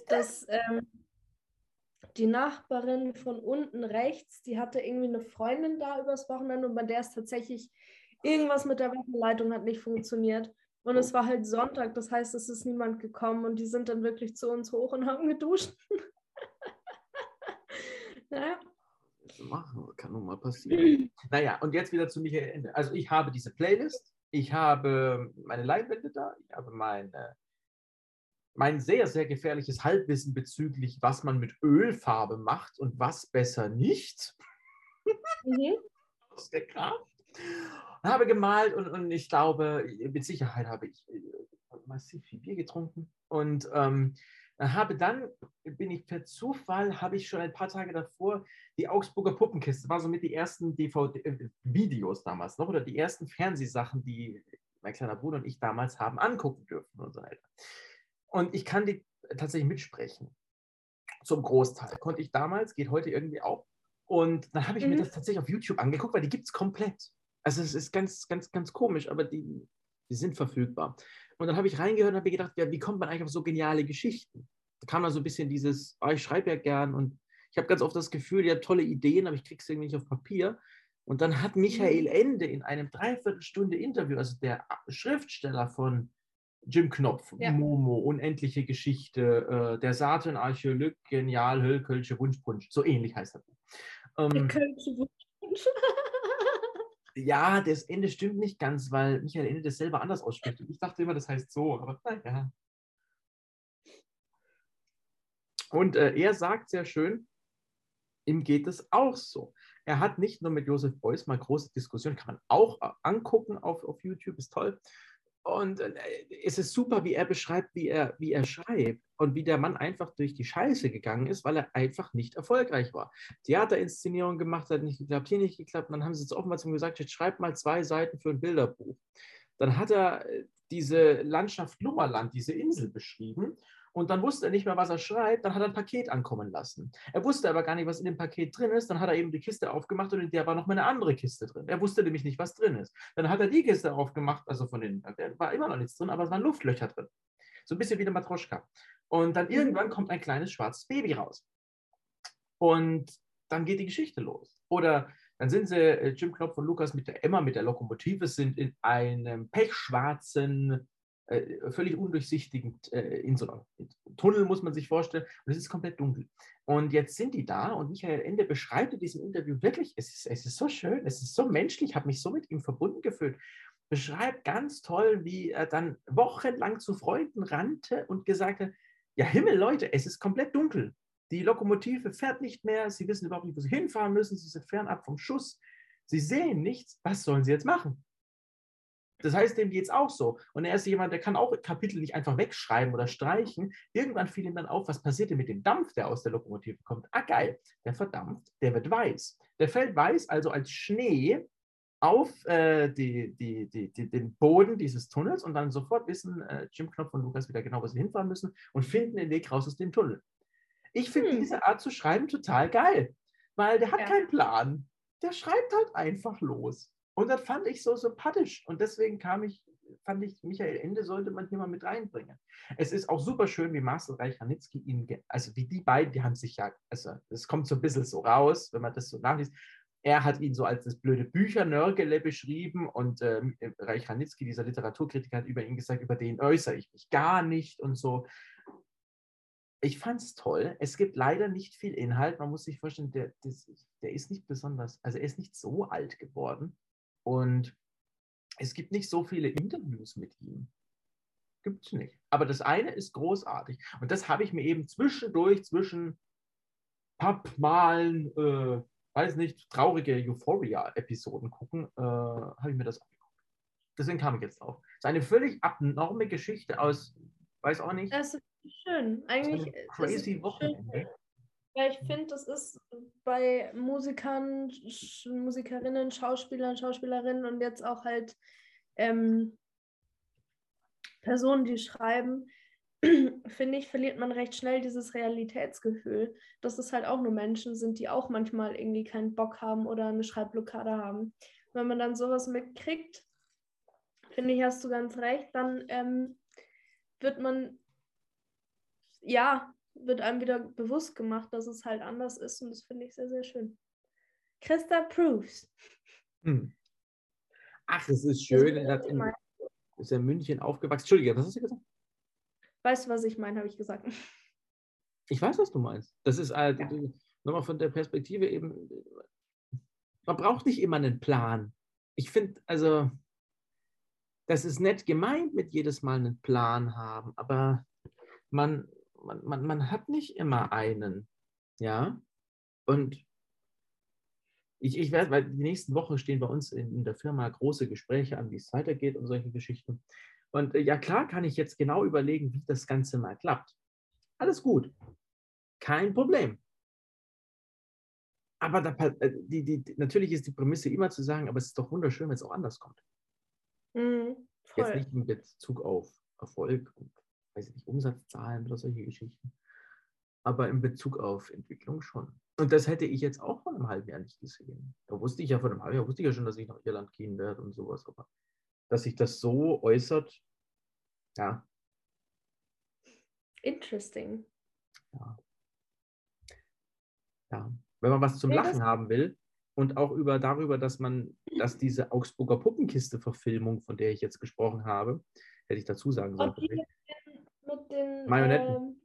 Dass ähm, die Nachbarin von unten rechts, die hatte irgendwie eine Freundin da übers Wochenende und bei der ist tatsächlich irgendwas mit der Wasserleitung hat nicht funktioniert. Und es war halt Sonntag, das heißt, es ist niemand gekommen und die sind dann wirklich zu uns hoch und haben geduscht. naja. machen. Kann nun mal passieren. naja, und jetzt wieder zu Michael Ende. Also ich habe diese Playlist, ich habe meine Leinwände da, ich habe meine, mein sehr, sehr gefährliches Halbwissen bezüglich, was man mit Ölfarbe macht und was besser nicht Mhm. aus der Kraft. Und habe gemalt und, und ich glaube, mit Sicherheit habe ich äh, massiv viel Bier getrunken und ähm, habe dann, bin ich per Zufall, habe ich schon ein paar Tage davor die Augsburger Puppenkiste, war somit die ersten DVD-Videos damals noch oder die ersten Fernsehsachen, die mein kleiner Bruder und ich damals haben angucken dürfen und so weiter. Und ich kann die tatsächlich mitsprechen. Zum Großteil. Konnte ich damals, geht heute irgendwie auch. Und dann habe ich mir Mhm. das tatsächlich auf YouTube angeguckt, weil die gibt es komplett. Also es ist ganz, ganz, ganz komisch, aber die, die sind verfügbar. Und dann habe ich reingehört und habe mir gedacht, ja, wie kommt man eigentlich auf so geniale Geschichten? Da kam dann so ein bisschen dieses, oh, ich schreibe ja gern und Ich habe ganz oft das Gefühl, die hat tolle Ideen, aber ich kriege sie irgendwie nicht auf Papier. Und dann hat Michael Mhm. Ende in einem Dreiviertelstunde Interview, also der Schriftsteller von Jim Knopf, Ja. Momo, Unendliche Geschichte, äh, der Saturn Archäolog, Genial, Höllkölsche Wunschpunsch, so ähnlich heißt er. Der Ähm, Kölsche Wunsch. ja, das Ende stimmt nicht ganz, weil Michael Ende das selber anders ausspricht. Ich dachte immer, das heißt so, aber naja. Und äh, er sagt sehr schön, ihm geht es auch so. Er hat nicht nur mit Josef Beuys mal große Diskussionen, kann man auch äh, angucken auf, auf YouTube, ist toll. Und äh, es ist super, wie er beschreibt, wie er, wie er schreibt und wie der Mann einfach durch die Scheiße gegangen ist, weil er einfach nicht erfolgreich war. Theaterinszenierung gemacht hat, nicht geklappt, hier nicht geklappt. Dann haben sie jetzt offenbar zu ihm gesagt, jetzt schreib mal zwei Seiten für ein Bilderbuch. Dann hat er äh, diese Landschaft Lummerland, diese Insel beschrieben und dann wusste er nicht mehr, was er schreibt. Dann hat er ein Paket ankommen lassen. Er wusste aber gar nicht, was in dem Paket drin ist. Dann hat er eben die Kiste aufgemacht und in der war noch mal eine andere Kiste drin. Er wusste nämlich nicht, was drin ist. Dann hat er die Kiste aufgemacht, also von den, da war immer noch nichts drin, aber es waren Luftlöcher drin. So ein bisschen wie eine Matroschka. Und dann irgendwann kommt ein kleines schwarzes Baby raus. Und dann geht die Geschichte los. Oder dann sind sie, äh, Jim Knopf und Lukas mit der Emma, mit der Lokomotive, sind in einem pechschwarzen, äh, völlig undurchsichtigen, äh, in so einem Tunnel, muss man sich vorstellen. Und es ist komplett dunkel. Und jetzt sind die da und Michael Ende beschreibt in diesem Interview wirklich, es ist, es ist so schön, es ist so menschlich, ich habe mich so mit ihm verbunden gefühlt. Beschreibt ganz toll, wie er dann wochenlang zu Freunden rannte und gesagt hat, ja Himmel, Leute, es ist komplett dunkel. Die Lokomotive fährt nicht mehr, sie wissen überhaupt nicht, wo sie hinfahren müssen, sie sind fernab vom Schuss, sie sehen nichts, was sollen sie jetzt machen? Das heißt, dem geht es auch so. Und er ist jemand, der kann auch Kapitel nicht einfach wegschreiben oder streichen. Irgendwann fiel ihm dann auf, was passierte mit dem Dampf, der aus der Lokomotive kommt. Ah, geil, der verdampft, der wird weiß. Der fällt weiß, also als Schnee auf äh, die, die, die, den Boden dieses Tunnels und dann sofort wissen äh, Jim Knopf und Lukas wieder genau, wo sie hinfahren müssen und finden den Weg raus aus dem Tunnel. Ich finde Hm. diese Art zu schreiben total geil, weil der hat Ja. keinen Plan. Der schreibt halt einfach los. Und das fand ich so sympathisch. Und deswegen kam ich, fand ich, Michael Ende sollte man hier mal mit reinbringen. Es ist auch super schön, wie Marcel Reich-Ranitzky ihn, also wie die beiden, die haben sich ja, also es kommt so ein bisschen so raus, wenn man das so nachliest. Er hat ihn so als das blöde Büchernörgele beschrieben und ähm, Reich Ranitzky, dieser Literaturkritiker, hat über ihn gesagt, über den äußere ich mich gar nicht und so. Ich fand es toll. Es gibt leider nicht viel Inhalt. Man muss sich vorstellen, der, der ist nicht besonders, also er ist nicht so alt geworden. Und es gibt nicht so viele Interviews mit ihm. Gibt es nicht. Aber das eine ist großartig. Und das habe ich mir eben zwischendurch, zwischen Pappmalen, äh, weiß nicht, traurige Euphoria-Episoden gucken, äh, habe ich mir das angeguckt. Deswegen kam ich jetzt drauf. Es ist eine völlig abnorme Geschichte aus, weiß auch nicht, Das ist schön. so Eigentlich es crazy schön, Weil ich finde, das ist bei Musikern, Sch Musikerinnen, Schauspielern, Schauspielerinnen und jetzt auch halt ähm, Personen, die schreiben, finde ich, verliert man recht schnell dieses Realitätsgefühl, dass es halt auch nur Menschen sind, die auch manchmal irgendwie keinen Bock haben oder eine Schreibblockade haben. Wenn man dann sowas mitkriegt, finde ich, hast du ganz recht, dann ähm, wird man, ja, wird einem wieder bewusst gemacht, dass es halt anders ist und das finde ich sehr, sehr schön. Christa Proofs. Hm. Ach, es ist schön. Er hat ist in, ist in München aufgewachsen. Entschuldige, was hast du gesagt? Weißt du, was ich meine, habe ich gesagt. Ich weiß, was du meinst. Das ist halt, Ja. nochmal von der Perspektive eben, man braucht nicht immer einen Plan. Ich finde, also, das ist nett gemeint mit jedes Mal einen Plan haben, aber man, man, man, man hat nicht immer einen. Ja. Und ich, ich werde, weil die nächsten Wochen stehen bei uns in, in der Firma große Gespräche an, wie es weitergeht und solche Geschichten. Und äh, ja, klar kann ich jetzt genau überlegen, wie das Ganze mal klappt. Alles gut. Kein Problem. Aber da, äh, die, die, natürlich ist die Prämisse immer zu sagen, aber es ist doch wunderschön, wenn es auch anders kommt. Mhm, Jetzt nicht in Bezug auf Erfolg und weiß ich nicht, Umsatzzahlen oder solche Geschichten. Aber in Bezug auf Entwicklung schon. Und das hätte ich jetzt auch vor einem halben Jahr nicht gesehen. Da wusste ich ja vor einem halben Jahr, wusste ich ja schon, dass ich nach Irland gehen werde und sowas. Aber dass sich das so äußert, ja, Interesting. ja. Ja. Wenn man was zum Nee, Lachen haben will und auch über darüber, dass man, dass diese Augsburger Puppenkiste-Verfilmung, von der ich jetzt gesprochen habe, hätte ich dazu sagen sollen. Mit den, Marionetten. Ähm,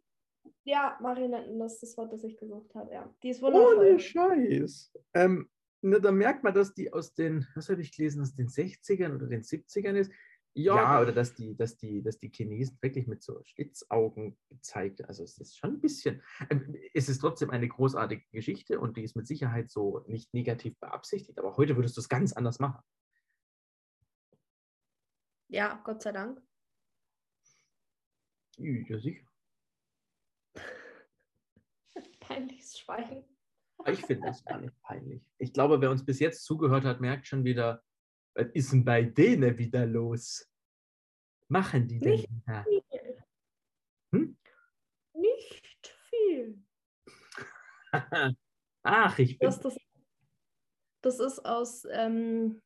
ja, Marionetten, das ist das Wort, das ich gesucht habe, ja. Die ist Ohne wundervoll. Scheiß. Ähm, ne, da merkt man, dass die aus den, was habe ich gelesen, aus den 60ern oder den 70ern ist. Ja, oder dass die, dass die, dass die Chinesen wirklich mit so Schlitzaugen gezeigt. Also es ist schon ein bisschen. Ähm, es ist trotzdem eine großartige Geschichte und die ist mit Sicherheit so nicht negativ beabsichtigt, aber heute würdest du es ganz anders machen. Ja, Gott sei Dank. Ja, sicher. Peinliches Schweigen. Aber Ich finde das gar nicht peinlich. Ich glaube, wer uns bis jetzt zugehört hat, merkt schon wieder, was ist denn bei denen wieder los? Machen die denn Nicht wieder? Viel. Hm? Nicht viel. Ach, ich bin. Das, das, das ist aus, ähm,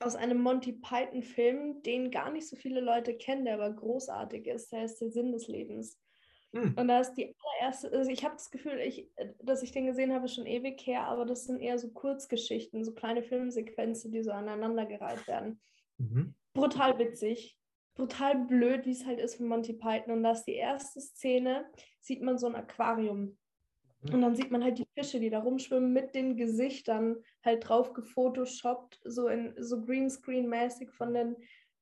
aus einem Monty Python-Film, den gar nicht so viele Leute kennen, der aber großartig ist. Der ist der Sinn des Lebens. Hm. Und da ist die allererste, also ich habe das Gefühl, ich, dass ich den gesehen habe, schon ewig her, aber das sind eher so Kurzgeschichten, so kleine Filmsequenzen, die so aneinandergereiht werden. Mhm. Brutal witzig, brutal blöd, wie es halt ist von Monty Python. Und da ist die erste Szene, sieht man so ein Aquarium. Und dann sieht man halt die Fische, die da rumschwimmen, mit den Gesichtern halt drauf gefotoshoppt, so in so Greenscreen-mäßig von den,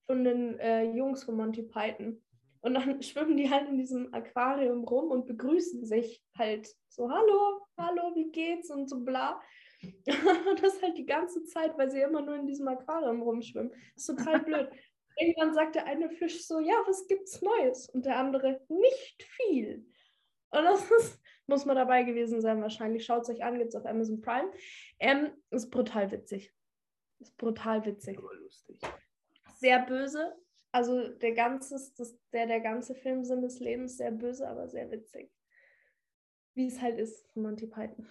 von den äh, Jungs von Monty Python. Und dann schwimmen die halt in diesem Aquarium rum und begrüßen sich halt so, hallo, hallo, wie geht's und so bla. Und das halt die ganze Zeit, weil sie immer nur in diesem Aquarium rumschwimmen. Das ist total blöd. Irgendwann sagt der eine Fisch so, ja, was gibt's Neues? Und der andere, nicht viel. Und das ist, muss man dabei gewesen sein, wahrscheinlich. Schaut es euch an, gibt es auf Amazon Prime. Ähm, ist brutal witzig. Ist brutal witzig. Sehr böse. Also der ganze, das, der, der ganze Filmsinn des Lebens sehr böse, aber sehr witzig. Wie es halt ist von Monty Python.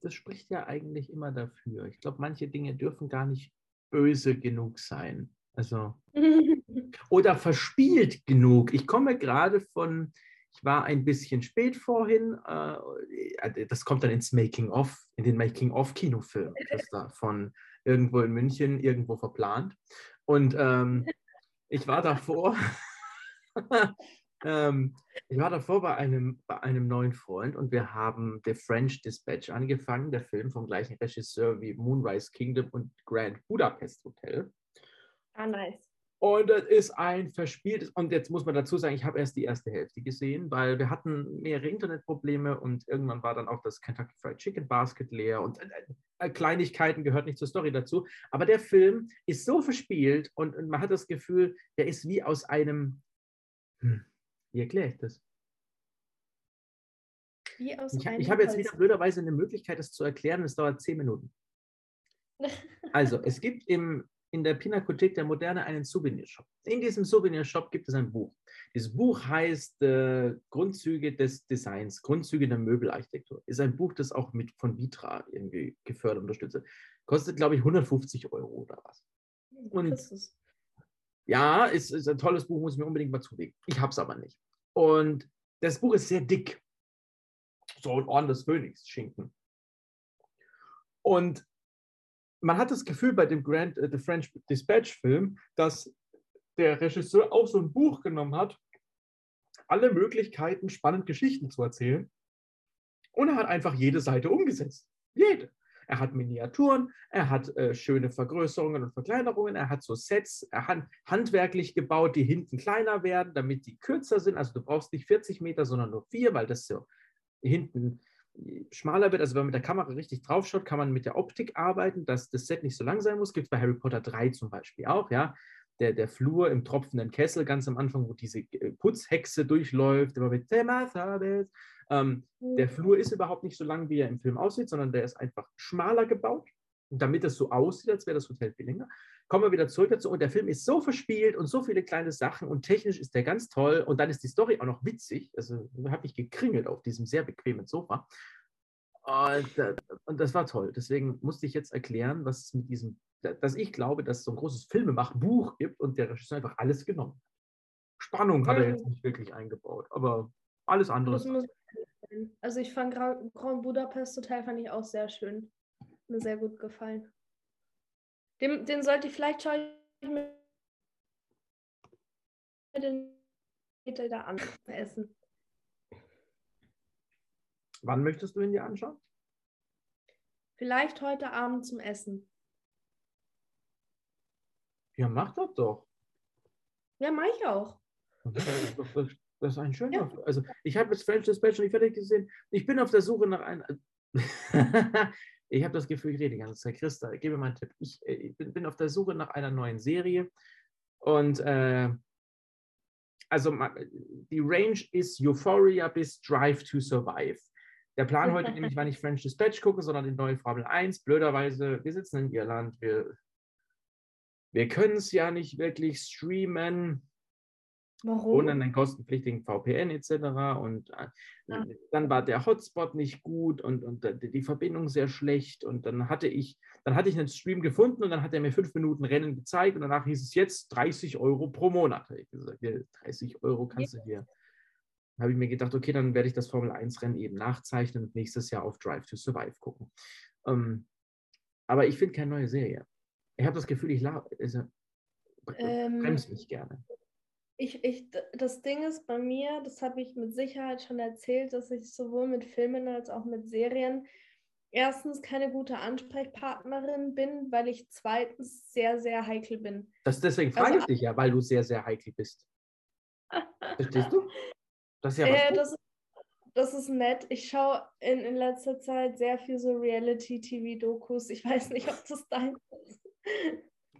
Das spricht ja eigentlich immer dafür. Ich glaube, manche Dinge dürfen gar nicht böse genug sein. Also, oder verspielt genug. Ich komme gerade von, ich war ein bisschen spät vorhin, äh, das kommt dann ins Making-of, in den Making-of-Kinofilm, das da von irgendwo in München, irgendwo verplant. Und ähm, ich war davor, ähm, ich war davor bei einem, bei einem neuen Freund und wir haben The French Dispatch angefangen, der Film vom gleichen Regisseur wie Moonrise Kingdom und Grand Budapest Hotel. ah, nice. Und das ist ein verspieltes, und jetzt muss man dazu sagen, ich habe erst die erste Hälfte gesehen, weil wir hatten mehrere Internetprobleme und irgendwann war dann auch das Kentucky Fried Chicken Basket leer und äh, äh, Kleinigkeiten gehört nicht zur Story dazu. Aber der Film ist so verspielt und, und man hat das Gefühl, der ist wie aus einem, hm, wie erkläre ich das? Wie aus Ich, einem ich habe jetzt wieder blöderweise eine Möglichkeit, das zu erklären. Es dauert zehn Minuten. Also, es gibt im, in der Pinakothek der Moderne einen Souvenirshop. In diesem Souvenirshop gibt es ein Buch. Dieses Buch heißt äh, Grundzüge des Designs, Grundzüge der Möbelarchitektur. Ist ein Buch, das auch mit von Vitra irgendwie gefördert und unterstützt wird. Kostet, glaube ich, 150 Euro oder was. Und- Christus. Ja, ist, ist ein tolles Buch, muss ich mir unbedingt mal zulegen. Ich habe es aber nicht. Und das Buch ist sehr dick. So ein Orden des Phönix, Schinken. Und man hat das Gefühl bei dem Grand äh, The French Dispatch Film, dass der Regisseur auch so ein Buch genommen hat, alle Möglichkeiten, spannend Geschichten zu erzählen. Und er hat einfach jede Seite umgesetzt. Jede. Er hat Miniaturen, er hat äh, schöne Vergrößerungen und Verkleinerungen, er hat so Sets, er hat handwerklich gebaut, die hinten kleiner werden, damit die kürzer sind. Also du brauchst nicht 40 Meter, sondern nur vier, weil das so hinten schmaler wird. Also wenn man mit der Kamera richtig drauf schaut, kann man mit der Optik arbeiten, dass das Set nicht so lang sein muss. Gibt es bei Harry Potter 3 zum Beispiel auch, ja. Der, der Flur im tropfenden Kessel ganz am Anfang, wo diese äh, Putzhexe durchläuft, immer mit. Ähm, der Flur ist überhaupt nicht so lang, wie er im Film aussieht, sondern der ist einfach schmaler gebaut, damit es so aussieht, als wäre das Hotel viel länger. Kommen wir wieder zurück dazu. Und der Film ist so verspielt und so viele kleine Sachen und technisch ist der ganz toll. Und dann ist die Story auch noch witzig. Also habe ich gekringelt auf diesem sehr bequemen Sofa. Und, äh, und das war toll. Deswegen musste ich jetzt erklären, was es mit diesem, dass ich glaube, dass es so ein großes Filmemachbuch gibt und der Regisseur einfach alles genommen hat. Spannung hat er jetzt nicht wirklich eingebaut, aber alles andere. Das. Also ich fand Grand Budapest Hotel fand ich auch sehr schön. Mir sehr gut gefallen. Den, den sollte ich vielleicht schaue ich mir den da an essen. Wann möchtest du ihn dir anschauen? Vielleicht heute Abend zum Essen. Ja, mach das doch. Ja, mach ich auch. Das ist, doch, das ist ein schöner. Ja. Also, ich habe jetzt French Dispatch noch nicht fertig gesehen. Ich bin auf der Suche nach einem. ich habe das Gefühl, ich rede die ganze Zeit. Christa, gib mir mal einen Tipp. Ich, äh, ich bin auf der Suche nach einer neuen Serie. Und äh, also die Range ist Euphoria bis Drive to Survive. Der Plan heute nämlich war nicht French Dispatch gucken, sondern die neue Formel 1. Blöderweise, wir sitzen in Irland, wir, wir können es ja nicht wirklich streamen. Warum? Ohne einen kostenpflichtigen VPN etc. Und äh, ja. dann war der Hotspot nicht gut und, und die Verbindung sehr schlecht. Und dann hatte ich, dann hatte ich einen Stream gefunden und dann hat er mir fünf Minuten Rennen gezeigt und danach hieß es jetzt 30 Euro pro Monat. Ich gesagt, 30 Euro kannst du hier habe ich mir gedacht, okay, dann werde ich das Formel 1-Rennen eben nachzeichnen und nächstes Jahr auf Drive to Survive gucken. Ähm, aber ich finde keine neue Serie. Ich habe das Gefühl, ich also, ähm, bremse mich gerne. Ich, ich, das Ding ist bei mir, das habe ich mit Sicherheit schon erzählt, dass ich sowohl mit Filmen als auch mit Serien erstens keine gute Ansprechpartnerin bin, weil ich zweitens sehr, sehr heikel bin. Das, deswegen frage also, ich dich ja, weil du sehr, sehr heikel bist. Verstehst du? Das ist ja was äh, das, das, ist nett. Ich schaue in, in letzter Zeit sehr viel so Reality-TV-Dokus. Ich weiß nicht, ob das dein ist.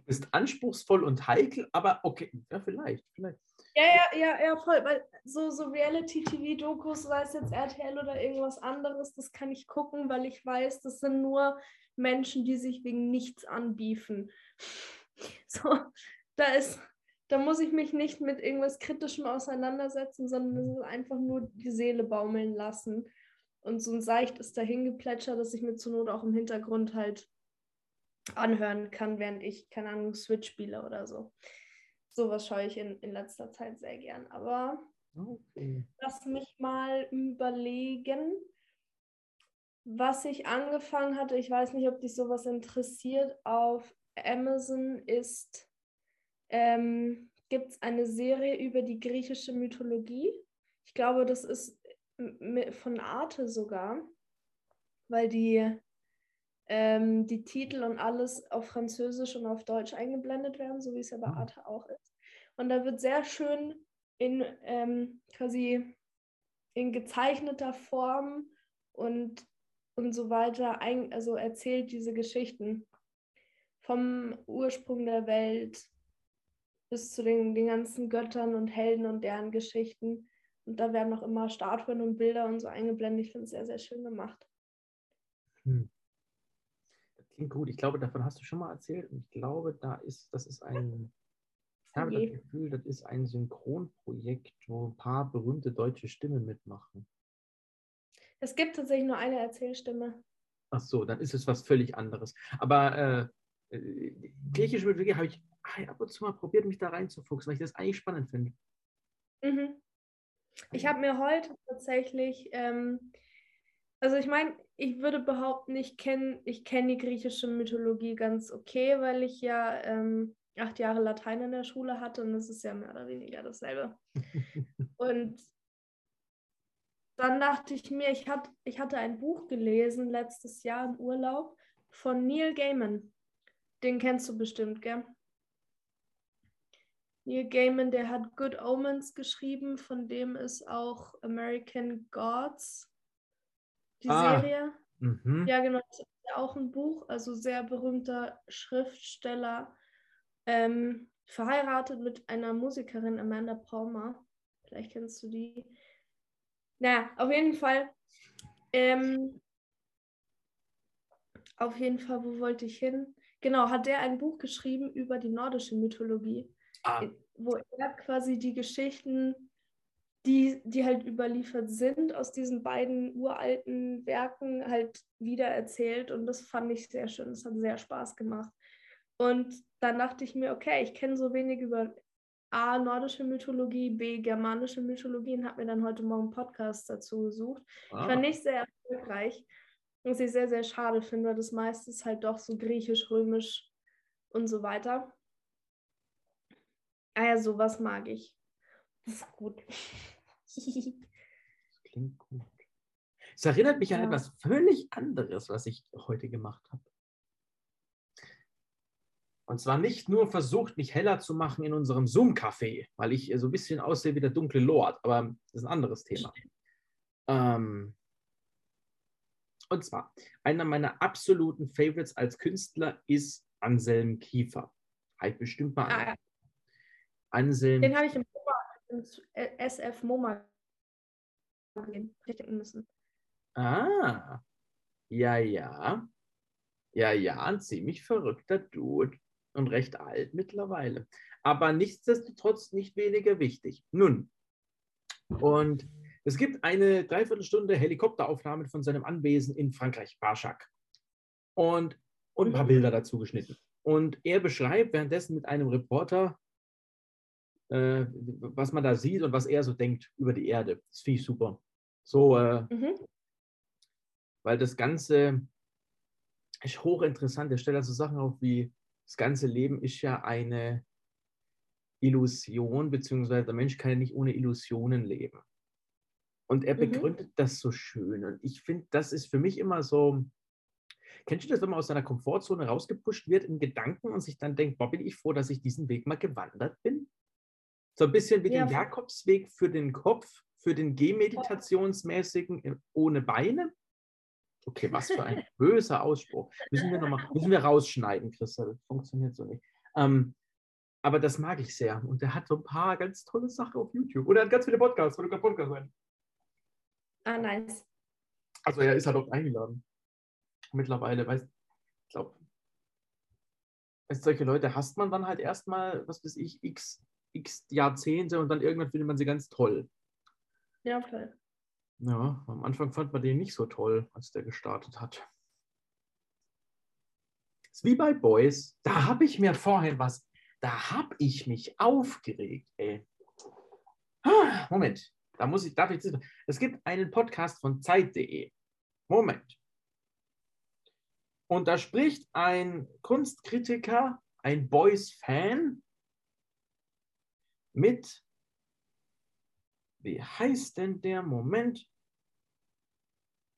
Du bist anspruchsvoll und heikel, aber okay, ja, vielleicht, vielleicht. Ja, ja, ja, ja, voll. Weil so, so Reality-TV-Dokus, sei es jetzt RTL oder irgendwas anderes, das kann ich gucken, weil ich weiß, das sind nur Menschen, die sich wegen nichts anbiefen. So, da ist, da muss ich mich nicht mit irgendwas Kritischem auseinandersetzen, sondern es ist einfach nur die Seele baumeln lassen. Und so ein seichtes Dahingeplätscher, dass ich mir zur Not auch im Hintergrund halt anhören kann, während ich, keine Ahnung, Switch spiele oder so. Sowas schaue ich in, in letzter Zeit sehr gern. Aber okay. lass mich mal überlegen, was ich angefangen hatte. Ich weiß nicht, ob dich sowas interessiert. Auf Amazon ist ähm, gibt es eine Serie über die griechische Mythologie. Ich glaube, das ist von Arte sogar, weil die, ähm, die Titel und alles auf Französisch und auf Deutsch eingeblendet werden, so wie es ja bei ah. Arte auch ist. Und da wird sehr schön in ähm, quasi in gezeichneter Form und, und so weiter ein, also erzählt diese Geschichten vom Ursprung der Welt, bis zu den, den ganzen Göttern und Helden und deren Geschichten. Und da werden auch immer Statuen und Bilder und so eingeblendet. Ich finde es sehr, sehr schön gemacht. Hm. Klingt gut. Ich glaube, davon hast du schon mal erzählt. Und ich glaube, da ist, das ist ein, ich habe das Gefühl, das ist ein Synchronprojekt, wo ein paar berühmte deutsche Stimmen mitmachen. Es gibt tatsächlich nur eine Erzählstimme. Ach so, dann ist es was völlig anderes. Aber äh griechische Mythologie habe ich ab und zu mal probiert, mich da reinzufuchsen, weil ich das eigentlich spannend finde. Mhm. Ich habe mir heute tatsächlich, ähm, also ich meine, ich würde behaupten, ich kenne ich kenn die griechische Mythologie ganz okay, weil ich ja ähm, acht Jahre Latein in der Schule hatte und das ist ja mehr oder weniger dasselbe. und dann dachte ich mir, ich, hat, ich hatte ein Buch gelesen letztes Jahr im Urlaub von Neil Gaiman. Den kennst du bestimmt, gell? Neil Gaiman, der hat Good Omens geschrieben, von dem ist auch American Gods, die ah, Serie. Mhm. Ja, genau, das ist ja auch ein Buch, also sehr berühmter Schriftsteller, ähm, verheiratet mit einer Musikerin, Amanda Palmer. Vielleicht kennst du die. Naja, auf jeden Fall. Ähm, auf jeden Fall, wo wollte ich hin? Genau, hat der ein Buch geschrieben über die nordische Mythologie. Ah. Wo er quasi die Geschichten, die, die halt überliefert sind, aus diesen beiden uralten Werken halt wieder erzählt. Und das fand ich sehr schön. Das hat sehr Spaß gemacht. Und dann dachte ich mir, okay, ich kenne so wenig über A, nordische Mythologie, B, germanische Mythologie und habe mir dann heute Morgen Podcasts dazu gesucht. Ah. Ich war nicht sehr erfolgreich, was ich sehr, sehr schade finde, weil das meiste ist halt doch so griechisch, römisch und so weiter. Ah ja, sowas mag ich. Das ist gut. Das klingt gut. Es erinnert mich ja. an etwas völlig anderes, was ich heute gemacht habe. Und zwar nicht nur versucht, mich heller zu machen in unserem Zoom-Café, weil ich so ein bisschen aussehe wie der dunkle Lord, aber das ist ein anderes Thema. Ähm, und zwar, einer meiner absoluten Favorites als Künstler ist Anselm Kiefer. Halt bestimmt mal ah, ja. Anselm. Den habe ich im, im SF MoMA gesehen müssen. Ah, ja, ja. Ja, ja, ein ziemlich verrückter Dude und recht alt mittlerweile. Aber nichtsdestotrotz nicht weniger wichtig. Nun, und es gibt eine Dreiviertelstunde Helikopteraufnahme von seinem Anwesen in Frankreich, Barschak. Und, und ein paar Bilder dazu geschnitten. Und er beschreibt währenddessen mit einem Reporter, äh, was man da sieht und was er so denkt über die Erde. Das finde ich super. So, äh, mhm. weil das Ganze ist hochinteressant. Er stellt also Sachen auf wie, das ganze Leben ist ja eine Illusion, beziehungsweise der Mensch kann ja nicht ohne Illusionen leben. Und er mhm. begründet mhm. das so schön. Und ich finde, das ist für mich immer so, kennst du das, wenn man aus seiner Komfortzone rausgepusht wird in Gedanken und sich dann denkt, boah, bin ich froh, dass ich diesen Weg mal gewandert bin? So ein bisschen wie ja. den Jakobsweg für den Kopf, für den Gehmeditationsmäßigen ohne Beine. Okay, was für ein böser Ausspruch. Müssen wir nochmal, müssen wir rausschneiden, Christa. Das funktioniert so nicht. Ähm, aber das mag ich sehr. Und der hat so ein paar ganz tolle Sachen auf YouTube. Und er hat ganz viele Podcasts, weil du Podcast sein. Ah, nice. Also er ist halt auch eingeladen. Mittlerweile, weißt ich glaube, solche Leute hasst man dann halt erstmal, was weiß ich, x, x Jahrzehnte und dann irgendwann findet man sie ganz toll. Ja, toll. Ja, am Anfang fand man den nicht so toll, als der gestartet hat. Ist wie bei Boys. Da habe ich mir vorhin was, da habe ich mich aufgeregt, ey. Ah, Moment, da muss ich, darf ich, es gibt einen Podcast von Zeit.de. Moment. Und da spricht ein Kunstkritiker, ein Boys-Fan mit, wie heißt denn der Moment?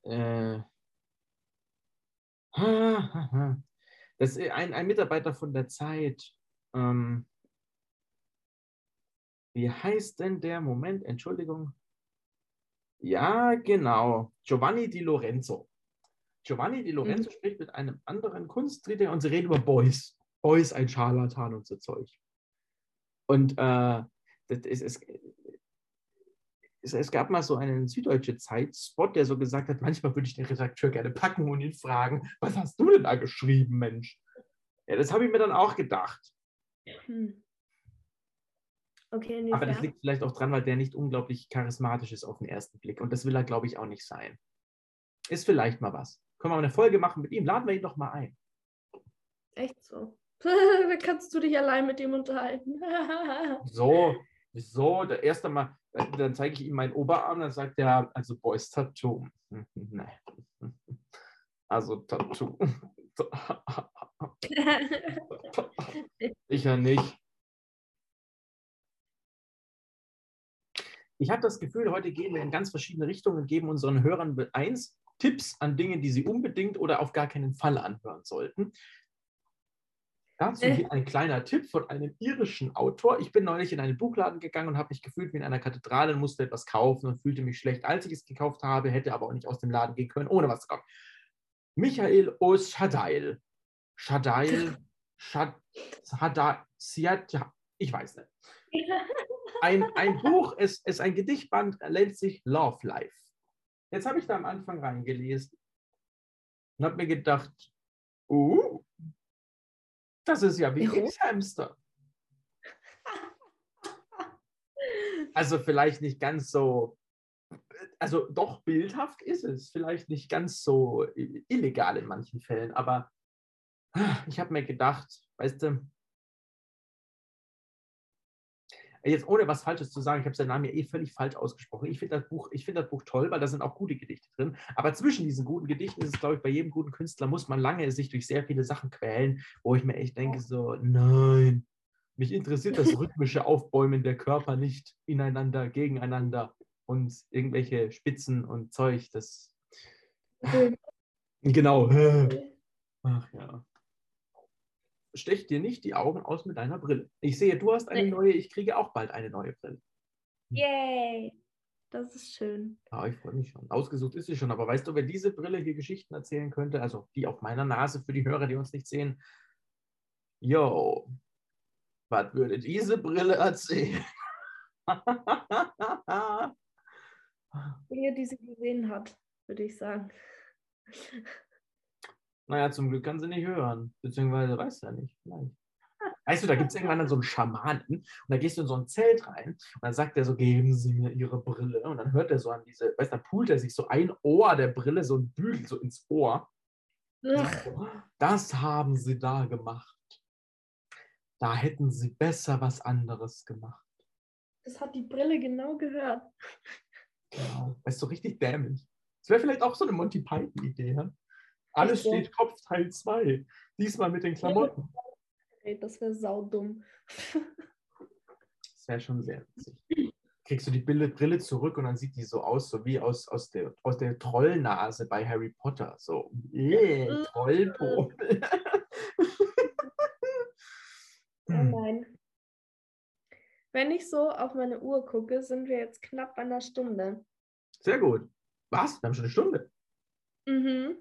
Äh, das ist ein, ein Mitarbeiter von der Zeit. Ähm, wie heißt denn der Moment? Entschuldigung. Ja, genau. Giovanni Di Lorenzo. Giovanni Di Lorenzo mhm. spricht mit einem anderen Kunstkritiker und sie reden über Beuys. Beuys, ein Scharlatan und so Zeug. Und äh, das ist, es, es, es, gab mal so einen süddeutsche Zeitspot, der so gesagt hat, manchmal würde ich den Redakteur gerne packen und ihn fragen, was hast du denn da geschrieben, Mensch? Ja, das habe ich mir dann auch gedacht. Hm. Okay, Aber das liegt vielleicht auch dran, weil der nicht unglaublich charismatisch ist auf den ersten Blick. Und das will er, glaube ich, auch nicht sein. Ist vielleicht mal was. Können wir mal eine Folge machen mit ihm? Laden wir ihn doch mal ein. Echt so? Kannst du dich allein mit ihm unterhalten. so, so, der erste Mal, dann zeige ich ihm meinen Oberarm, dann sagt er, also Boys Tattoo. Nein. Also Tattoo. Sicher nicht. Ich habe das Gefühl, heute gehen wir in ganz verschiedene Richtungen und geben unseren Hörern eins Tipps an Dinge, die sie unbedingt oder auf gar keinen Fall anhören sollten. Dazu hier ein kleiner Tipp von einem irischen Autor. Ich bin neulich in einen Buchladen gegangen und habe mich gefühlt wie in einer Kathedrale und musste etwas kaufen und fühlte mich schlecht, als ich es gekauft habe, hätte aber auch nicht aus dem Laden gehen können, ohne was zu kaufen. Michael Oshadail. Shadail, Shadail, ich weiß nicht. Ein, ein Buch, es ist ein Gedichtband, nennt sich Love Life. Jetzt habe ich da am Anfang reingelesen und habe mir gedacht, uh, das ist ja wie ein Hamster. Also vielleicht nicht ganz so, also doch bildhaft ist es, vielleicht nicht ganz so illegal in manchen Fällen, aber ich habe mir gedacht, weißt du, jetzt ohne was Falsches zu sagen, ich habe seinen Namen ja eh völlig falsch ausgesprochen. Ich finde das, Buch, find das Buch toll, weil da sind auch gute Gedichte drin. Aber zwischen diesen guten Gedichten ist es, glaube ich, bei jedem guten Künstler muss man lange sich durch sehr viele Sachen quälen, wo ich mir echt denke, so, nein, mich interessiert das rhythmische Aufbäumen der Körper nicht ineinander, gegeneinander und irgendwelche Spitzen und Zeug. Das. Genau. Ach ja. Stech dir nicht die Augen aus mit deiner Brille. Ich sehe, du hast eine neue, ich kriege auch bald eine neue Brille. Yay! Das ist schön. Ja, ich freue mich schon. Ausgesucht ist sie schon, aber weißt du, wer diese Brille hier Geschichten erzählen könnte? Also die auf meiner Nase für die Hörer, die uns nicht sehen. Yo, was würde diese Brille erzählen? Dinge, die sie gesehen hat, würde ich sagen. Naja, zum Glück kann sie nicht hören. Beziehungsweise weiß ja nicht. Vielleicht. Weißt du, da gibt es irgendwann dann so einen Schamanen und da gehst du in so ein Zelt rein und dann sagt er so, geben Sie mir Ihre Brille. Und dann hört er so an diese, weißt du, dann pult er sich so ein Ohr der Brille, so ein Bügel so ins Ohr. Ugh. Das haben Sie da gemacht. Da hätten Sie besser was anderes gemacht. Das hat die Brille genau gehört. Genau. Weißt du, richtig dämlich. Das wäre vielleicht auch so eine Monty Python-Idee. Ja? Alles so? steht Kopf Teil 2. Diesmal mit den Klamotten. Ey, das wäre saudumm. Das wäre schon sehr witzig. Kriegst du die Brille, zurück und dann sieht die so aus, so wie aus, aus, der, aus der Trollnase bei Harry Potter. So, äh, Trollpopel. Oh Hm. nein. Wenn ich so auf meine Uhr gucke, sind wir jetzt knapp bei einer Stunde. Sehr gut. Was? Wir haben schon eine Stunde. Mhm.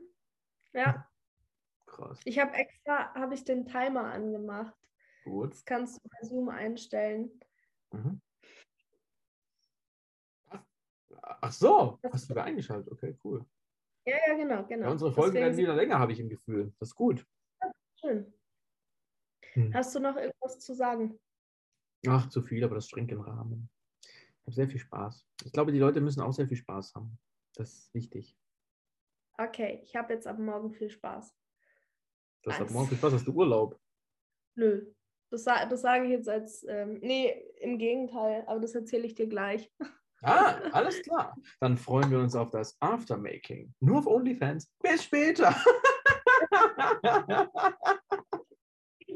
Ja, Krass. ich habe extra, habe ich den Timer angemacht. Gut. Das kannst du bei Zoom einstellen. Mhm. Ach so, hast du da eingeschaltet. Okay, cool. Ja, ja, genau, genau. Ja, unsere Folgen Deswegen werden wieder länger, habe ich im Gefühl. Das ist gut. Schön. Hm. Hast du noch irgendwas zu sagen? Ach, zu viel, aber das springt den Rahmen. Ich habe sehr viel Spaß. Ich glaube, die Leute müssen auch sehr viel Spaß haben. Das ist wichtig. Okay, ich habe jetzt ab morgen viel Spaß. Du hast ab morgen viel Spaß, hast du Urlaub. Nö. Das, das sage ich jetzt als, ähm, nee, im Gegenteil, aber das erzähle ich dir gleich. Ah, alles klar. Dann freuen wir uns auf das Aftermaking. Nur auf OnlyFans. Bis später.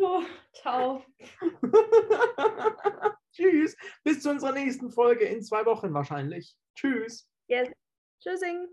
Oh, ciao. Tschüss. Bis zu unserer nächsten Folge in zwei Wochen wahrscheinlich. Tschüss. Yes. Tschüssing.